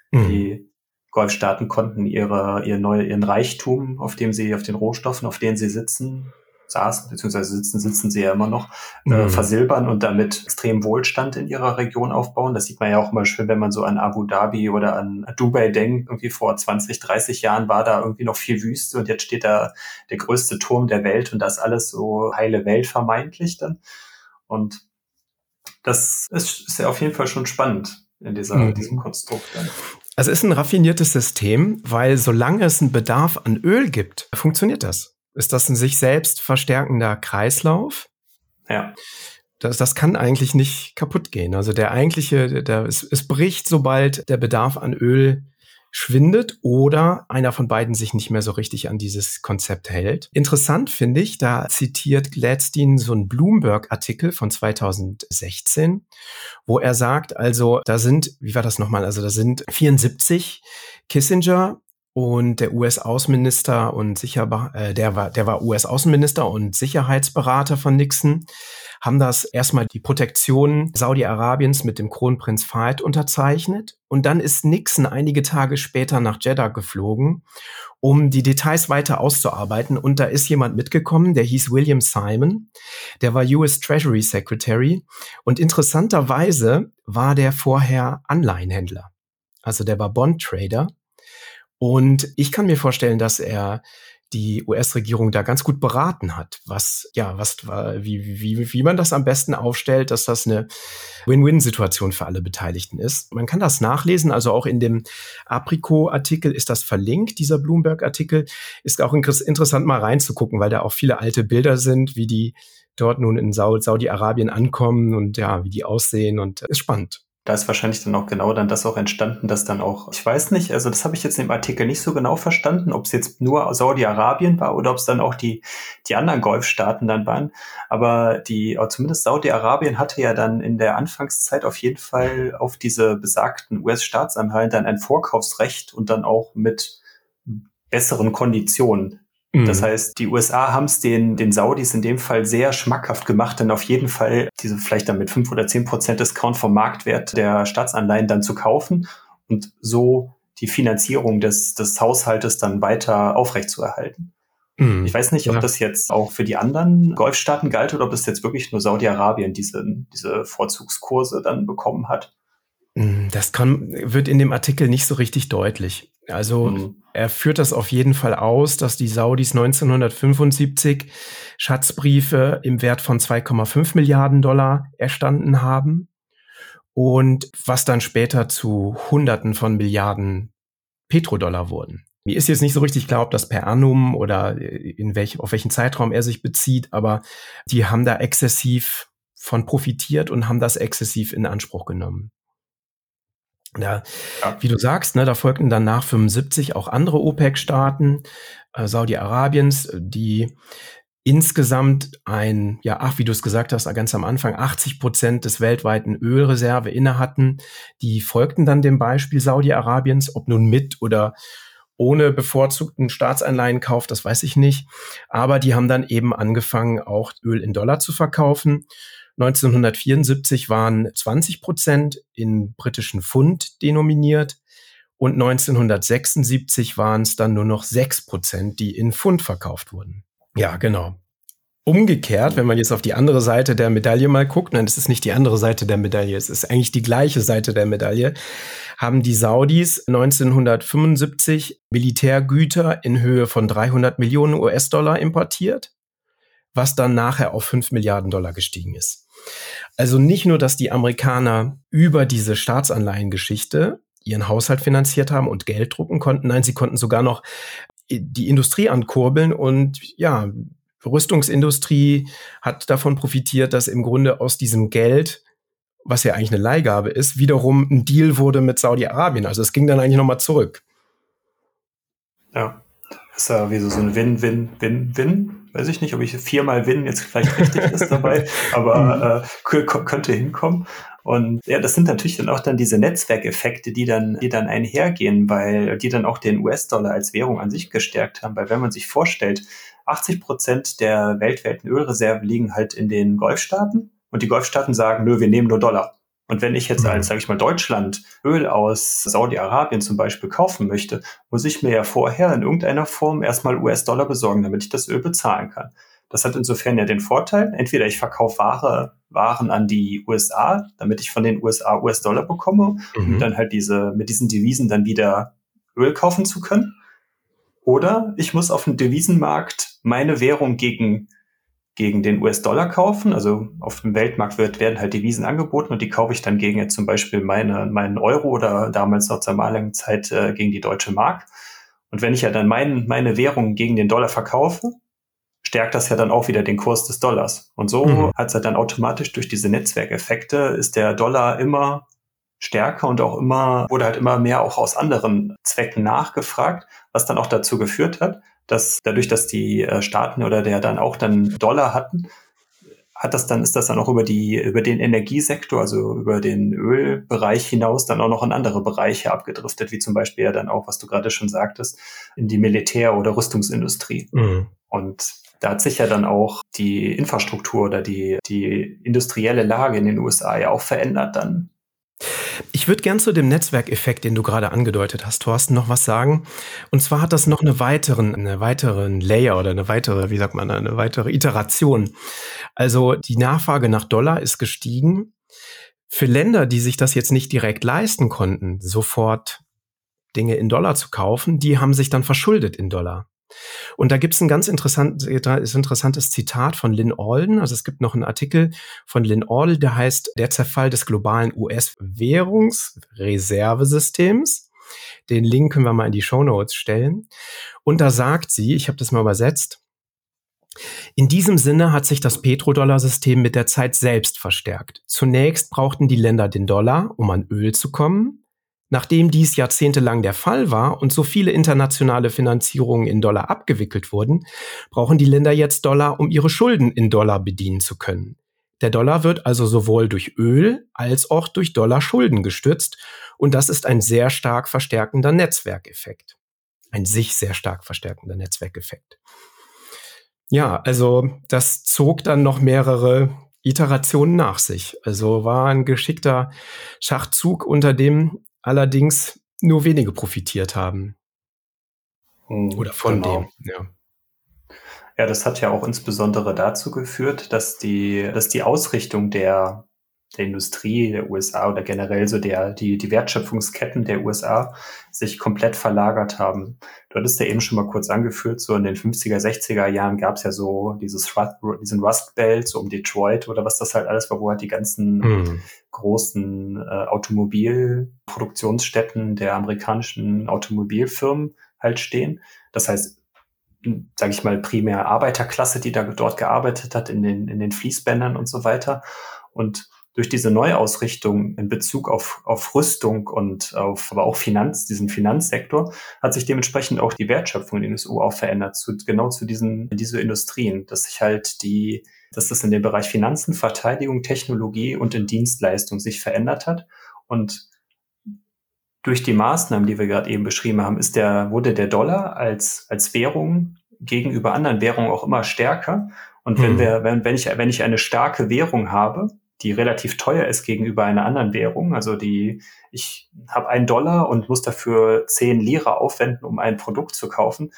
[SPEAKER 1] Mhm. Die Golfstaaten konnten ihre, ihr neue, ihren Reichtum, auf dem sie, auf den Rohstoffen, auf denen sie sitzen, saßen, beziehungsweise sitzen, sitzen sie ja immer noch, äh, mhm. versilbern und damit extrem Wohlstand in ihrer Region aufbauen. Das sieht man ja auch immer schön, wenn man so an Abu Dhabi oder an Dubai denkt. Irgendwie vor 20, 30 Jahren war da irgendwie noch viel Wüste und jetzt steht da der größte Turm der Welt und das alles so heile Welt vermeintlich dann. Und das ist, ist ja auf jeden Fall schon spannend in dieser, mhm. diesem Konstrukt. Dann.
[SPEAKER 2] Also es ist ein raffiniertes System, weil solange es einen Bedarf an Öl gibt, funktioniert das ist das ein sich selbst verstärkender Kreislauf.
[SPEAKER 1] Ja.
[SPEAKER 2] Das, das kann eigentlich nicht kaputt gehen. Also der eigentliche, der, es, es bricht, sobald der Bedarf an Öl schwindet oder einer von beiden sich nicht mehr so richtig an dieses Konzept hält. Interessant finde ich, da zitiert Gladstein so einen Bloomberg-Artikel von 2016, wo er sagt, also da sind, wie war das nochmal, also da sind 74 Kissinger und der US-Außenminister und sicher, äh, der war, der war US-Außenminister und Sicherheitsberater von Nixon, haben das erstmal die Protektion Saudi-Arabiens mit dem Kronprinz Fahd unterzeichnet. Und dann ist Nixon einige Tage später nach Jeddah geflogen, um die Details weiter auszuarbeiten. Und da ist jemand mitgekommen, der hieß William Simon. Der war US Treasury Secretary. Und interessanterweise war der vorher Anleihenhändler. Also der war Bond Trader und ich kann mir vorstellen, dass er die US-Regierung da ganz gut beraten hat, was, ja, was, wie, wie, wie man das am besten aufstellt, dass das eine Win-Win-Situation für alle Beteiligten ist. Man kann das nachlesen, also auch in dem Apricot-Artikel ist das verlinkt, dieser Bloomberg-Artikel. Ist auch interessant mal reinzugucken, weil da auch viele alte Bilder sind, wie die dort nun in Saudi-Arabien ankommen und ja, wie die aussehen und ist spannend
[SPEAKER 1] da ist wahrscheinlich dann auch genau dann das auch entstanden, dass dann auch, ich weiß nicht, also das habe ich jetzt im Artikel nicht so genau verstanden, ob es jetzt nur Saudi-Arabien war oder ob es dann auch die, die anderen Golfstaaten dann waren. Aber die, zumindest Saudi-Arabien hatte ja dann in der Anfangszeit auf jeden Fall auf diese besagten US-Staatsanleihen dann ein Vorkaufsrecht und dann auch mit besseren Konditionen. Das mhm. heißt, die USA haben es den, den Saudis in dem Fall sehr schmackhaft gemacht, dann auf jeden Fall diese vielleicht dann mit fünf oder zehn Prozent Discount vom Marktwert der Staatsanleihen dann zu kaufen und so die Finanzierung des, des Haushaltes dann weiter aufrechtzuerhalten. Mhm. Ich weiß nicht, ob ja. das jetzt auch für die anderen Golfstaaten galt oder ob es jetzt wirklich nur Saudi-Arabien diese, diese Vorzugskurse dann bekommen hat.
[SPEAKER 2] Mm, das kann, wird in dem Artikel nicht so richtig deutlich. Also mhm. er führt das auf jeden Fall aus, dass die Saudis 1975 Schatzbriefe im Wert von 2,5 Milliarden Dollar erstanden haben und was dann später zu Hunderten von Milliarden Petrodollar wurden. Mir ist jetzt nicht so richtig klar, ob das per annum oder in welch, auf welchen Zeitraum er sich bezieht, aber die haben da exzessiv von profitiert und haben das exzessiv in Anspruch genommen. Ja, ja. wie du sagst, ne, da folgten dann nach 75 auch andere OPEC-Staaten, äh, Saudi-Arabiens, die insgesamt ein, ja, ach, wie du es gesagt hast, ganz am Anfang, 80 Prozent des weltweiten Ölreserve inne hatten. Die folgten dann dem Beispiel Saudi-Arabiens, ob nun mit oder ohne bevorzugten Staatsanleihenkauf, das weiß ich nicht. Aber die haben dann eben angefangen, auch Öl in Dollar zu verkaufen. 1974 waren 20 Prozent in britischen Pfund denominiert und 1976 waren es dann nur noch 6 Prozent, die in Pfund verkauft wurden. Ja, genau. Umgekehrt, wenn man jetzt auf die andere Seite der Medaille mal guckt, nein, es ist nicht die andere Seite der Medaille, es ist eigentlich die gleiche Seite der Medaille, haben die Saudis 1975 Militärgüter in Höhe von 300 Millionen US-Dollar importiert, was dann nachher auf 5 Milliarden Dollar gestiegen ist. Also nicht nur, dass die Amerikaner über diese Staatsanleihengeschichte ihren Haushalt finanziert haben und Geld drucken konnten, nein, sie konnten sogar noch die Industrie ankurbeln und ja, Rüstungsindustrie hat davon profitiert, dass im Grunde aus diesem Geld, was ja eigentlich eine Leihgabe ist, wiederum ein Deal wurde mit Saudi-Arabien. Also es ging dann eigentlich nochmal zurück.
[SPEAKER 1] Ja, ist ja wie so ein Win-Win-Win-Win. Weiß ich nicht, ob ich viermal Win jetzt vielleicht richtig ist dabei, aber mhm. äh, könnte hinkommen. Und ja, das sind natürlich dann auch dann diese Netzwerkeffekte, die dann, die dann einhergehen, weil die dann auch den US-Dollar als Währung an sich gestärkt haben. Weil wenn man sich vorstellt, 80 Prozent der weltweiten Ölreserven liegen halt in den Golfstaaten und die Golfstaaten sagen, nö, wir nehmen nur Dollar. Und wenn ich jetzt als, sage ich mal, Deutschland Öl aus Saudi-Arabien zum Beispiel kaufen möchte, muss ich mir ja vorher in irgendeiner Form erstmal US-Dollar besorgen, damit ich das Öl bezahlen kann. Das hat insofern ja den Vorteil, entweder ich verkaufe Ware, Waren an die USA, damit ich von den USA US-Dollar bekomme, mhm. um dann halt diese, mit diesen Devisen dann wieder Öl kaufen zu können. Oder ich muss auf dem Devisenmarkt meine Währung gegen, gegen den US-Dollar kaufen. Also auf dem Weltmarkt wird, werden halt Devisen angeboten und die kaufe ich dann gegen jetzt zum Beispiel meine, meinen Euro oder damals noch zur damaligen Zeit äh, gegen die deutsche Mark. Und wenn ich ja dann mein, meine Währung gegen den Dollar verkaufe, stärkt das ja dann auch wieder den Kurs des Dollars. Und so mhm. hat es halt dann automatisch durch diese Netzwerkeffekte ist der Dollar immer stärker und auch immer, wurde halt immer mehr auch aus anderen Zwecken nachgefragt, was dann auch dazu geführt hat, dass dadurch, dass die äh, Staaten oder der dann auch dann Dollar hatten, hat das dann, ist das dann auch über die, über den Energiesektor, also über den Ölbereich hinaus dann auch noch in andere Bereiche abgedriftet, wie zum Beispiel ja dann auch, was du gerade schon sagtest, in die Militär- oder Rüstungsindustrie. Mhm. Und da hat sich ja dann auch die Infrastruktur oder die, die industrielle Lage in den USA ja auch verändert dann.
[SPEAKER 2] Ich würde gern zu dem Netzwerkeffekt, den du gerade angedeutet hast, Thorsten, noch was sagen. Und zwar hat das noch eine weiteren, eine weiteren Layer oder eine weitere, wie sagt man, eine weitere Iteration. Also die Nachfrage nach Dollar ist gestiegen. Für Länder, die sich das jetzt nicht direkt leisten konnten, sofort Dinge in Dollar zu kaufen, die haben sich dann verschuldet in Dollar. Und da gibt es ein ganz interessant, interessantes Zitat von Lynn Alden. Also es gibt noch einen Artikel von Lynn Alden, der heißt Der Zerfall des globalen US-Währungsreservesystems. Den Link können wir mal in die Show Notes stellen. Und da sagt sie, ich habe das mal übersetzt, in diesem Sinne hat sich das Petrodollar-System mit der Zeit selbst verstärkt. Zunächst brauchten die Länder den Dollar, um an Öl zu kommen. Nachdem dies jahrzehntelang der Fall war und so viele internationale Finanzierungen in Dollar abgewickelt wurden, brauchen die Länder jetzt Dollar, um ihre Schulden in Dollar bedienen zu können. Der Dollar wird also sowohl durch Öl als auch durch Dollar Schulden gestützt und das ist ein sehr stark verstärkender Netzwerkeffekt. Ein sich sehr stark verstärkender Netzwerkeffekt. Ja, also das zog dann noch mehrere Iterationen nach sich. Also war ein geschickter Schachzug, unter dem allerdings nur wenige profitiert haben.
[SPEAKER 1] Hm, Oder von genau. dem, ja. Ja, das hat ja auch insbesondere dazu geführt, dass die, dass die Ausrichtung der der Industrie der USA oder generell so der, die, die Wertschöpfungsketten der USA sich komplett verlagert haben. Du hattest ja eben schon mal kurz angeführt, so in den 50er, 60er Jahren gab es ja so dieses Rust, diesen Rust Belt, so um Detroit oder was das halt alles war, wo halt die ganzen mhm. großen äh, Automobilproduktionsstätten der amerikanischen Automobilfirmen halt stehen. Das heißt, sage ich mal, primär Arbeiterklasse, die da dort gearbeitet hat in den, in den Fließbändern und so weiter. Und durch diese Neuausrichtung in Bezug auf, auf Rüstung und auf aber auch Finanz, diesen Finanzsektor, hat sich dementsprechend auch die Wertschöpfung in den USA auch verändert, zu, genau zu diesen, diese Industrien, dass sich halt die, dass das in dem Bereich Finanzen, Verteidigung, Technologie und in Dienstleistung sich verändert hat. Und durch die Maßnahmen, die wir gerade eben beschrieben haben, ist der, wurde der Dollar als, als Währung gegenüber anderen Währungen auch immer stärker. Und wenn mhm. wir, wenn, wenn ich, wenn ich eine starke Währung habe, die relativ teuer ist gegenüber einer anderen Währung, also die, ich habe einen Dollar und muss dafür zehn Lira aufwenden, um ein Produkt zu kaufen,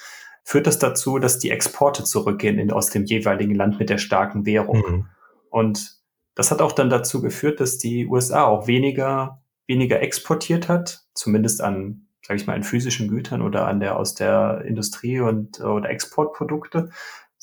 [SPEAKER 1] führt das dazu, dass die Exporte zurückgehen in, aus dem jeweiligen Land mit der starken Währung. Mhm. Und das hat auch dann dazu geführt, dass die USA auch weniger, weniger exportiert hat, zumindest an sage ich mal, an physischen Gütern oder an der aus der Industrie und oder Exportprodukte,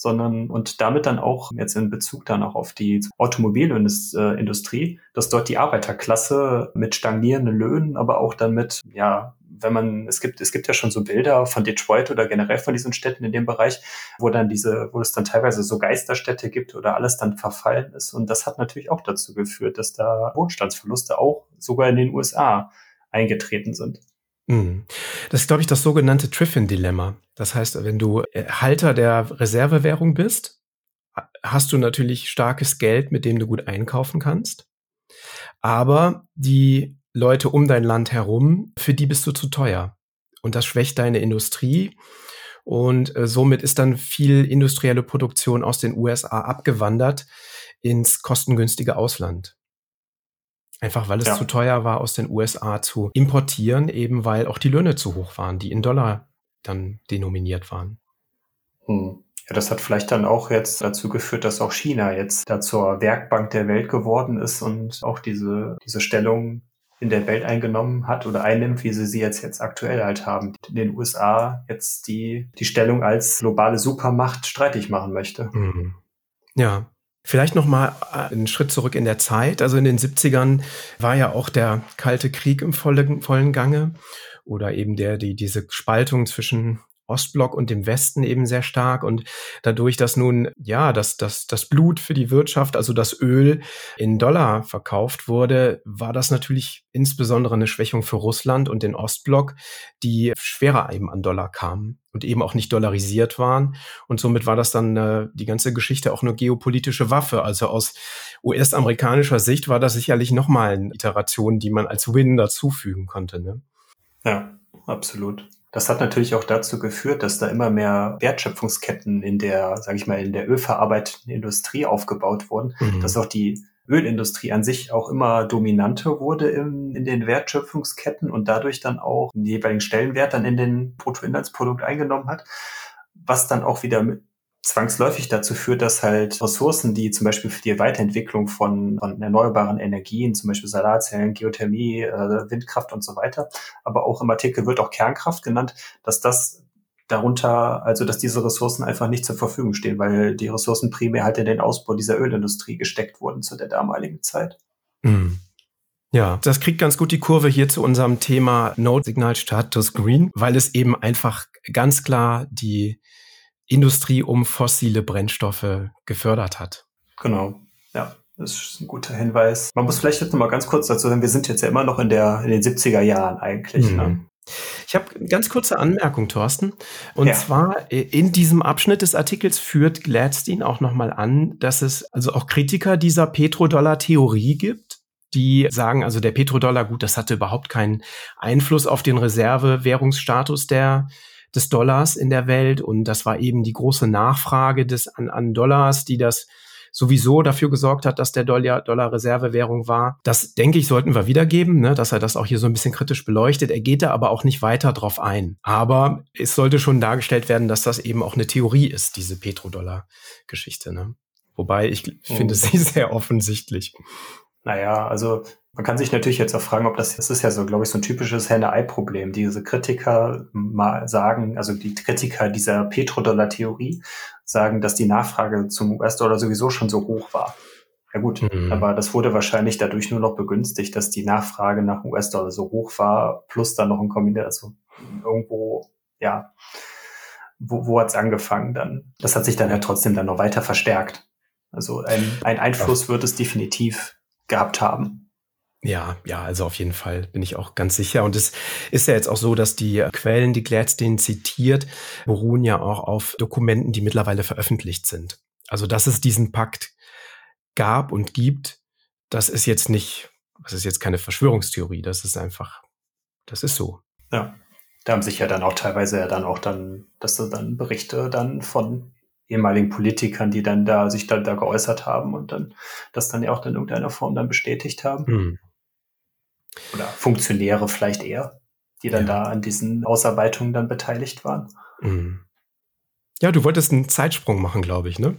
[SPEAKER 1] sondern und damit dann auch jetzt in Bezug dann auch auf die Automobilindustrie, dass dort die Arbeiterklasse mit stagnierenden Löhnen, aber auch dann mit, ja, wenn man, es gibt, es gibt ja schon so Bilder von Detroit oder generell von diesen Städten in dem Bereich, wo dann diese, wo es dann teilweise so Geisterstädte gibt oder alles dann verfallen ist. Und das hat natürlich auch dazu geführt, dass da Wohnstandsverluste auch sogar in den USA eingetreten sind.
[SPEAKER 2] Mhm. Das ist, glaube ich, das sogenannte Triffin-Dilemma. Das heißt, wenn du äh, Halter der Reservewährung bist, hast du natürlich starkes Geld, mit dem du gut einkaufen kannst. Aber die Leute um dein Land herum, für die bist du zu teuer. Und das schwächt deine Industrie. Und äh, somit ist dann viel industrielle Produktion aus den USA abgewandert ins kostengünstige Ausland. Einfach weil es ja. zu teuer war, aus den USA zu importieren, eben weil auch die Löhne zu hoch waren, die in Dollar dann denominiert waren.
[SPEAKER 1] Hm. Ja, das hat vielleicht dann auch jetzt dazu geführt, dass auch China jetzt da zur Werkbank der Welt geworden ist und auch diese, diese Stellung in der Welt eingenommen hat oder einnimmt, wie sie sie jetzt, jetzt aktuell halt haben. In den USA jetzt die, die Stellung als globale Supermacht streitig machen möchte. Mhm.
[SPEAKER 2] Ja, Vielleicht noch mal äh, einen Schritt zurück in der Zeit. Also in den 70ern war ja auch der Kalte Krieg im vollen, vollen Gange oder eben der, die, diese Spaltung zwischen Ostblock und dem Westen eben sehr stark. Und dadurch, dass nun, ja, dass das, das Blut für die Wirtschaft, also das Öl in Dollar verkauft wurde, war das natürlich insbesondere eine Schwächung für Russland und den Ostblock, die schwerer eben an Dollar kamen und eben auch nicht dollarisiert waren. Und somit war das dann äh, die ganze Geschichte auch eine geopolitische Waffe. Also aus US-amerikanischer Sicht war das sicherlich nochmal eine Iteration, die man als Win dazufügen konnte. Ne?
[SPEAKER 1] Ja, absolut. Das hat natürlich auch dazu geführt, dass da immer mehr Wertschöpfungsketten in der, sage ich mal, in der ölverarbeitenden Industrie aufgebaut wurden, mhm. dass auch die Ölindustrie an sich auch immer dominanter wurde in, in den Wertschöpfungsketten und dadurch dann auch den jeweiligen Stellenwert dann in den Bruttoinlandsprodukt eingenommen hat, was dann auch wieder mit, zwangsläufig dazu führt, dass halt Ressourcen, die zum Beispiel für die Weiterentwicklung von, von erneuerbaren Energien, zum Beispiel Solarzellen, Geothermie, äh, Windkraft und so weiter, aber auch im Artikel wird auch Kernkraft genannt, dass das darunter, also dass diese Ressourcen einfach nicht zur Verfügung stehen, weil die Ressourcen primär halt in den Ausbau dieser Ölindustrie gesteckt wurden zu der damaligen Zeit. Mhm.
[SPEAKER 2] Ja, das kriegt ganz gut die Kurve hier zu unserem Thema Node Signal Status Green, weil es eben einfach ganz klar die Industrie um fossile Brennstoffe gefördert hat.
[SPEAKER 1] Genau, ja. Das ist ein guter Hinweis. Man muss vielleicht jetzt noch mal ganz kurz dazu sagen, wir sind jetzt ja immer noch in, der, in den 70er Jahren eigentlich. Mhm. Ne?
[SPEAKER 2] Ich habe eine ganz kurze Anmerkung, Thorsten. Und ja. zwar äh, in diesem Abschnitt des Artikels führt Gladstein auch nochmal an, dass es also auch Kritiker dieser Petrodollar-Theorie gibt, die sagen, also der Petrodollar, gut, das hatte überhaupt keinen Einfluss auf den Reservewährungsstatus der des Dollars in der Welt. Und das war eben die große Nachfrage des, an, an Dollars, die das sowieso dafür gesorgt hat, dass der Dollar, Dollar Reservewährung war. Das, denke ich, sollten wir wiedergeben, ne, dass er das auch hier so ein bisschen kritisch beleuchtet. Er geht da aber auch nicht weiter drauf ein. Aber es sollte schon dargestellt werden, dass das eben auch eine Theorie ist, diese Petrodollar-Geschichte. Ne? Wobei ich oh. finde sie sehr offensichtlich.
[SPEAKER 1] Naja, also man kann sich natürlich jetzt auch fragen, ob das, das ist ja so, glaube ich, so ein typisches Henne-Ei-Problem. Diese Kritiker mal sagen, also die Kritiker dieser Petrodollar-Theorie sagen, dass die Nachfrage zum US-Dollar sowieso schon so hoch war. Ja gut, mhm. aber das wurde wahrscheinlich dadurch nur noch begünstigt, dass die Nachfrage nach US-Dollar so hoch war, plus dann noch ein Kombination, also irgendwo, ja, wo, wo hat's angefangen dann? Das hat sich dann ja trotzdem dann noch weiter verstärkt. Also ein, ein Einfluss wird es definitiv gehabt haben.
[SPEAKER 2] Ja, ja, also auf jeden Fall bin ich auch ganz sicher. Und es ist ja jetzt auch so, dass die Quellen, die Gladstein zitiert, beruhen ja auch auf Dokumenten, die mittlerweile veröffentlicht sind. Also, dass es diesen Pakt gab und gibt, das ist jetzt nicht, das ist jetzt keine Verschwörungstheorie, das ist einfach, das ist so.
[SPEAKER 1] Ja, da haben sich ja dann auch teilweise ja dann auch dann, dass du dann Berichte dann von ehemaligen Politikern, die dann da sich dann da geäußert haben und dann das dann ja auch in irgendeiner Form dann bestätigt haben. Mhm. Oder Funktionäre vielleicht eher, die dann ja. da an diesen Ausarbeitungen dann beteiligt waren. Mhm.
[SPEAKER 2] Ja, du wolltest einen Zeitsprung machen, glaube ich, ne?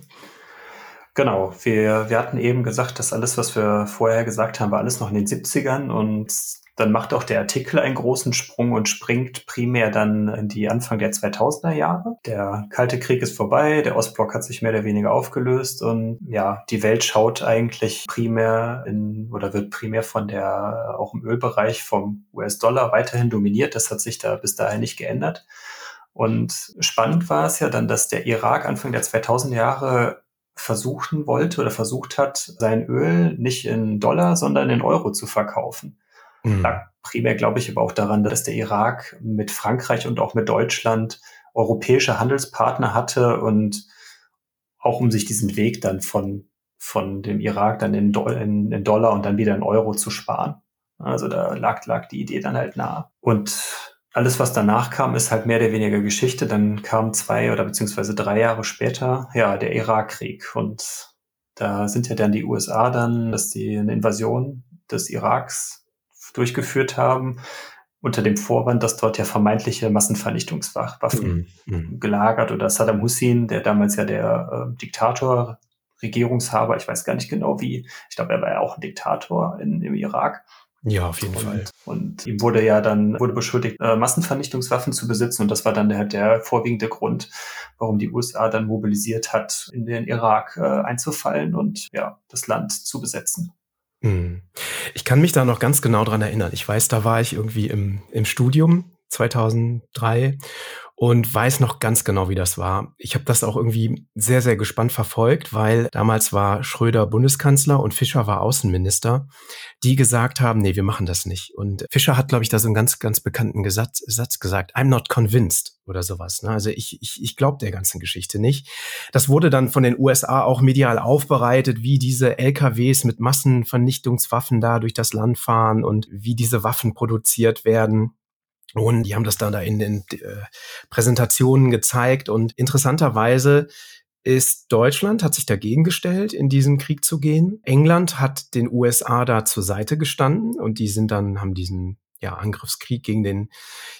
[SPEAKER 1] Genau, wir, wir hatten eben gesagt, dass alles, was wir vorher gesagt haben, war alles noch in den 70ern und dann macht auch der Artikel einen großen Sprung und springt primär dann in die Anfang der 2000er Jahre. Der Kalte Krieg ist vorbei, der Ostblock hat sich mehr oder weniger aufgelöst und ja, die Welt schaut eigentlich primär in oder wird primär von der, auch im Ölbereich vom US-Dollar weiterhin dominiert. Das hat sich da bis dahin nicht geändert. Und spannend war es ja dann, dass der Irak Anfang der 2000er Jahre versuchen wollte oder versucht hat, sein Öl nicht in Dollar, sondern in Euro zu verkaufen. Mhm. Lag primär, glaube ich, aber auch daran, dass der Irak mit Frankreich und auch mit Deutschland europäische Handelspartner hatte und auch um sich diesen Weg dann von, von dem Irak dann in, Do in, in Dollar und dann wieder in Euro zu sparen. Also da lag, lag die Idee dann halt nah. Und alles, was danach kam, ist halt mehr oder weniger Geschichte. Dann kam zwei oder beziehungsweise drei Jahre später, ja, der Irakkrieg. Und da sind ja dann die USA dann, dass die eine Invasion des Iraks durchgeführt haben, unter dem Vorwand, dass dort ja vermeintliche Massenvernichtungswaffen mhm. mhm. gelagert oder Saddam Hussein, der damals ja der äh, Diktator, Regierungshaber, ich weiß gar nicht genau wie, ich glaube, er war ja auch ein Diktator in, im Irak.
[SPEAKER 2] Ja, auf jeden
[SPEAKER 1] und,
[SPEAKER 2] Fall.
[SPEAKER 1] Und ihm wurde ja dann, wurde beschuldigt, äh, Massenvernichtungswaffen zu besitzen. Und das war dann der, der vorwiegende Grund, warum die USA dann mobilisiert hat, in den Irak äh, einzufallen und ja, das Land zu besetzen.
[SPEAKER 2] Hm. Ich kann mich da noch ganz genau dran erinnern. Ich weiß, da war ich irgendwie im, im Studium 2003 und weiß noch ganz genau, wie das war. Ich habe das auch irgendwie sehr, sehr gespannt verfolgt, weil damals war Schröder Bundeskanzler und Fischer war Außenminister, die gesagt haben, nee, wir machen das nicht. Und Fischer hat, glaube ich, da so einen ganz, ganz bekannten Gesatz, Satz gesagt, I'm not convinced oder sowas. Ne? Also ich, ich, ich glaube der ganzen Geschichte nicht. Das wurde dann von den USA auch medial aufbereitet, wie diese LKWs mit Massenvernichtungswaffen da durch das Land fahren und wie diese Waffen produziert werden. Und die haben das dann da in den äh, Präsentationen gezeigt. Und interessanterweise ist Deutschland, hat sich dagegen gestellt, in diesen Krieg zu gehen. England hat den USA da zur Seite gestanden und die sind dann, haben diesen ja, Angriffskrieg gegen den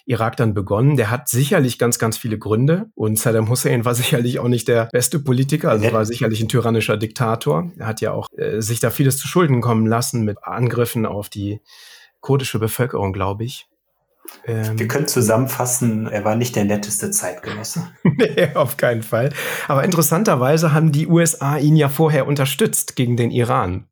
[SPEAKER 2] Irak dann begonnen. Der hat sicherlich ganz, ganz viele Gründe. Und Saddam Hussein war sicherlich auch nicht der beste Politiker, also war sicherlich ein tyrannischer Diktator. Er hat ja auch äh, sich da vieles zu Schulden kommen lassen mit Angriffen auf die kurdische Bevölkerung, glaube ich.
[SPEAKER 1] Ähm, Wir können zusammenfassen, er war nicht der netteste Zeitgenosse.
[SPEAKER 2] nee, auf keinen Fall. Aber interessanterweise haben die USA ihn ja vorher unterstützt gegen den Iran.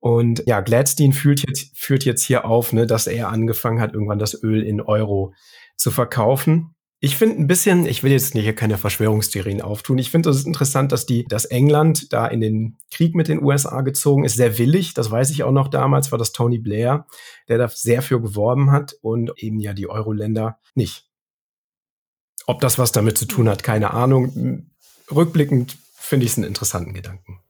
[SPEAKER 2] Und ja, Gladstein führt jetzt, führt jetzt hier auf, ne, dass er angefangen hat, irgendwann das Öl in Euro zu verkaufen. Ich finde ein bisschen, ich will jetzt hier keine Verschwörungstheorien auftun. Ich finde es interessant, dass die, dass England da in den Krieg mit den USA gezogen ist, sehr willig. Das weiß ich auch noch damals, war das Tony Blair, der da sehr für geworben hat und eben ja die Euro-Länder nicht. Ob das was damit zu tun hat, keine Ahnung. Rückblickend finde ich es einen interessanten Gedanken.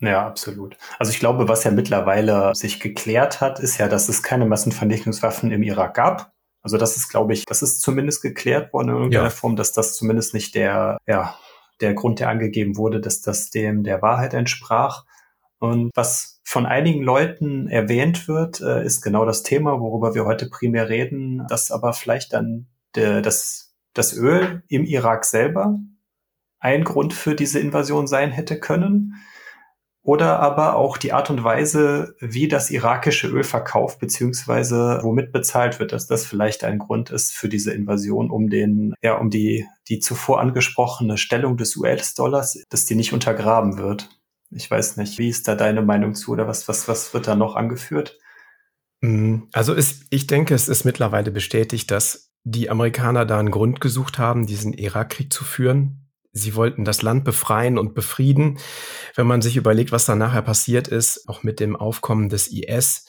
[SPEAKER 1] Ja, absolut. Also ich glaube, was ja mittlerweile sich geklärt hat, ist ja, dass es keine Massenvernichtungswaffen im Irak gab. Also das ist, glaube ich, das ist zumindest geklärt worden in irgendeiner ja. Form, dass das zumindest nicht der, ja, der Grund, der angegeben wurde, dass das dem der Wahrheit entsprach. Und was von einigen Leuten erwähnt wird, äh, ist genau das Thema, worüber wir heute primär reden, dass aber vielleicht dann der, das, das Öl im Irak selber ein Grund für diese Invasion sein hätte können oder aber auch die Art und Weise, wie das irakische Öl verkauft beziehungsweise womit bezahlt wird, dass das vielleicht ein Grund ist für diese Invasion, um den, ja, um die, die zuvor angesprochene Stellung des US-Dollars, dass die nicht untergraben wird. Ich weiß nicht, wie ist da deine Meinung zu oder was, was, was wird da noch angeführt?
[SPEAKER 2] Mm, also ist, ich denke, es ist mittlerweile bestätigt, dass die Amerikaner da einen Grund gesucht haben, diesen Irakkrieg zu führen Sie wollten das Land befreien und befrieden. Wenn man sich überlegt, was da nachher passiert ist, auch mit dem Aufkommen des IS,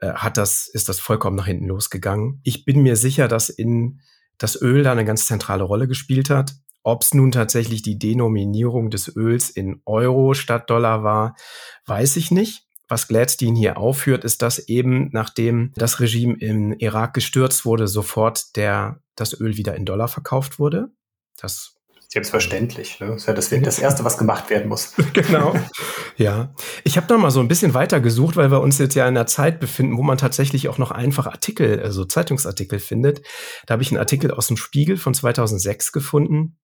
[SPEAKER 2] äh, hat das, ist das vollkommen nach hinten losgegangen. Ich bin mir sicher, dass in das Öl da eine ganz zentrale Rolle gespielt hat. Ob es nun tatsächlich die Denominierung des Öls in Euro statt Dollar war, weiß ich nicht. Was Gladstein hier aufführt, ist, dass eben nachdem das Regime im Irak gestürzt wurde, sofort der, das Öl wieder in Dollar verkauft wurde.
[SPEAKER 1] Das Selbstverständlich. Ne? Das ist ja das, das Erste, was gemacht werden muss.
[SPEAKER 2] genau. Ja. Ich habe da mal so ein bisschen weiter gesucht, weil wir uns jetzt ja in einer Zeit befinden, wo man tatsächlich auch noch einfach Artikel, also Zeitungsartikel findet. Da habe ich einen Artikel aus dem Spiegel von 2006 gefunden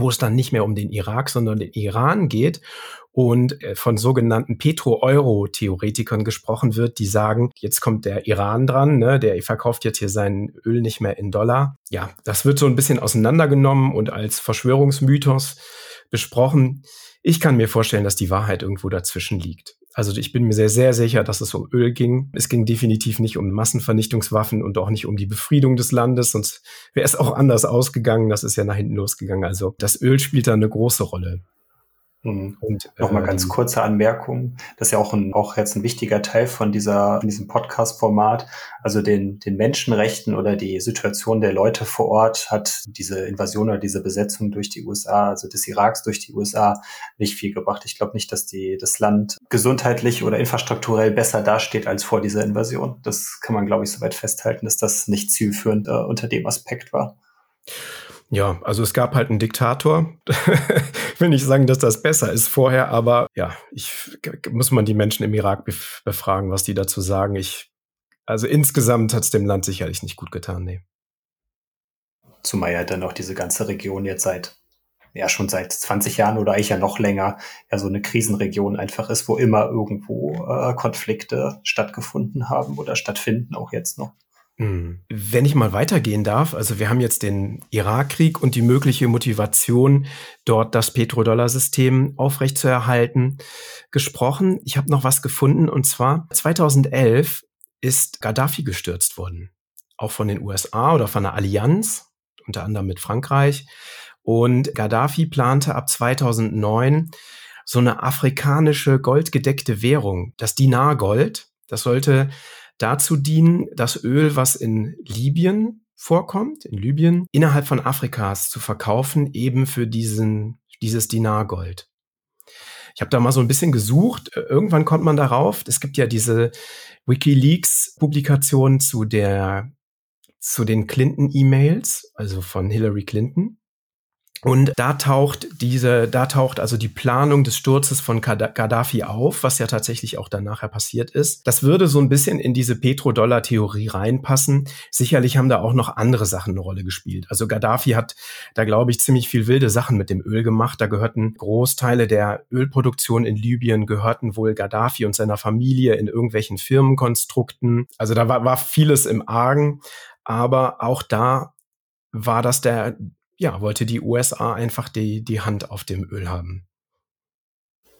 [SPEAKER 2] wo es dann nicht mehr um den Irak, sondern den Iran geht und äh, von sogenannten Petro-Euro-Theoretikern gesprochen wird, die sagen, jetzt kommt der Iran dran, ne, der verkauft jetzt hier sein Öl nicht mehr in Dollar. Ja, das wird so ein bisschen auseinandergenommen und als Verschwörungsmythos besprochen. Ich kann mir vorstellen, dass die Wahrheit irgendwo dazwischen liegt. Also ich bin mir sehr, sehr sicher, dass es um Öl ging. Es ging definitiv nicht um Massenvernichtungswaffen und auch nicht um die Befriedung des Landes, sonst wäre es auch anders ausgegangen. Das ist ja nach hinten losgegangen. Also das Öl spielt da eine große Rolle.
[SPEAKER 1] Mhm. Und nochmal ähm, ganz kurze Anmerkung. Das ist ja auch, ein, auch jetzt ein wichtiger Teil von dieser, von diesem Podcast-Format. Also den, den Menschenrechten oder die Situation der Leute vor Ort hat diese Invasion oder diese Besetzung durch die USA, also des Iraks durch die USA, nicht viel gebracht. Ich glaube nicht, dass die, das Land gesundheitlich oder infrastrukturell besser dasteht als vor dieser Invasion. Das kann man, glaube ich, soweit festhalten, dass das nicht zielführend äh, unter dem Aspekt war.
[SPEAKER 2] Ja, also es gab halt einen Diktator. ich will nicht sagen, dass das besser ist vorher, aber ja, ich muss man die Menschen im Irak befragen, was die dazu sagen. Ich, also insgesamt hat es dem Land sicherlich nicht gut getan, nee.
[SPEAKER 1] Zumal ja dann auch diese ganze Region jetzt seit, ja schon seit 20 Jahren oder eigentlich ja noch länger, ja so eine Krisenregion einfach ist, wo immer irgendwo äh, Konflikte stattgefunden haben oder stattfinden, auch jetzt noch.
[SPEAKER 2] Hm. Wenn ich mal weitergehen darf, also wir haben jetzt den Irakkrieg und die mögliche Motivation, dort das Petrodollar-System aufrechtzuerhalten, gesprochen. Ich habe noch was gefunden und zwar 2011 ist Gaddafi gestürzt worden, auch von den USA oder von der Allianz, unter anderem mit Frankreich. Und Gaddafi plante ab 2009 so eine afrikanische goldgedeckte Währung, das Dinar-Gold. Das sollte dazu dienen, das Öl, was in Libyen vorkommt, in Libyen, innerhalb von Afrikas zu verkaufen, eben für diesen, dieses Dinargold. Ich habe da mal so ein bisschen gesucht. Irgendwann kommt man darauf. Es gibt ja diese WikiLeaks-Publikation zu der zu den Clinton-E-Mails, also von Hillary Clinton. Und da taucht diese, da taucht also die Planung des Sturzes von Gaddafi auf, was ja tatsächlich auch dann nachher passiert ist. Das würde so ein bisschen in diese Petrodollar-Theorie reinpassen. Sicherlich haben da auch noch andere Sachen eine Rolle gespielt. Also Gaddafi hat da, glaube ich, ziemlich viel wilde Sachen mit dem Öl gemacht. Da gehörten Großteile der Ölproduktion in Libyen gehörten wohl Gaddafi und seiner Familie in irgendwelchen Firmenkonstrukten. Also da war, war vieles im Argen. Aber auch da war das der, ja, wollte die USA einfach die, die Hand auf dem Öl haben.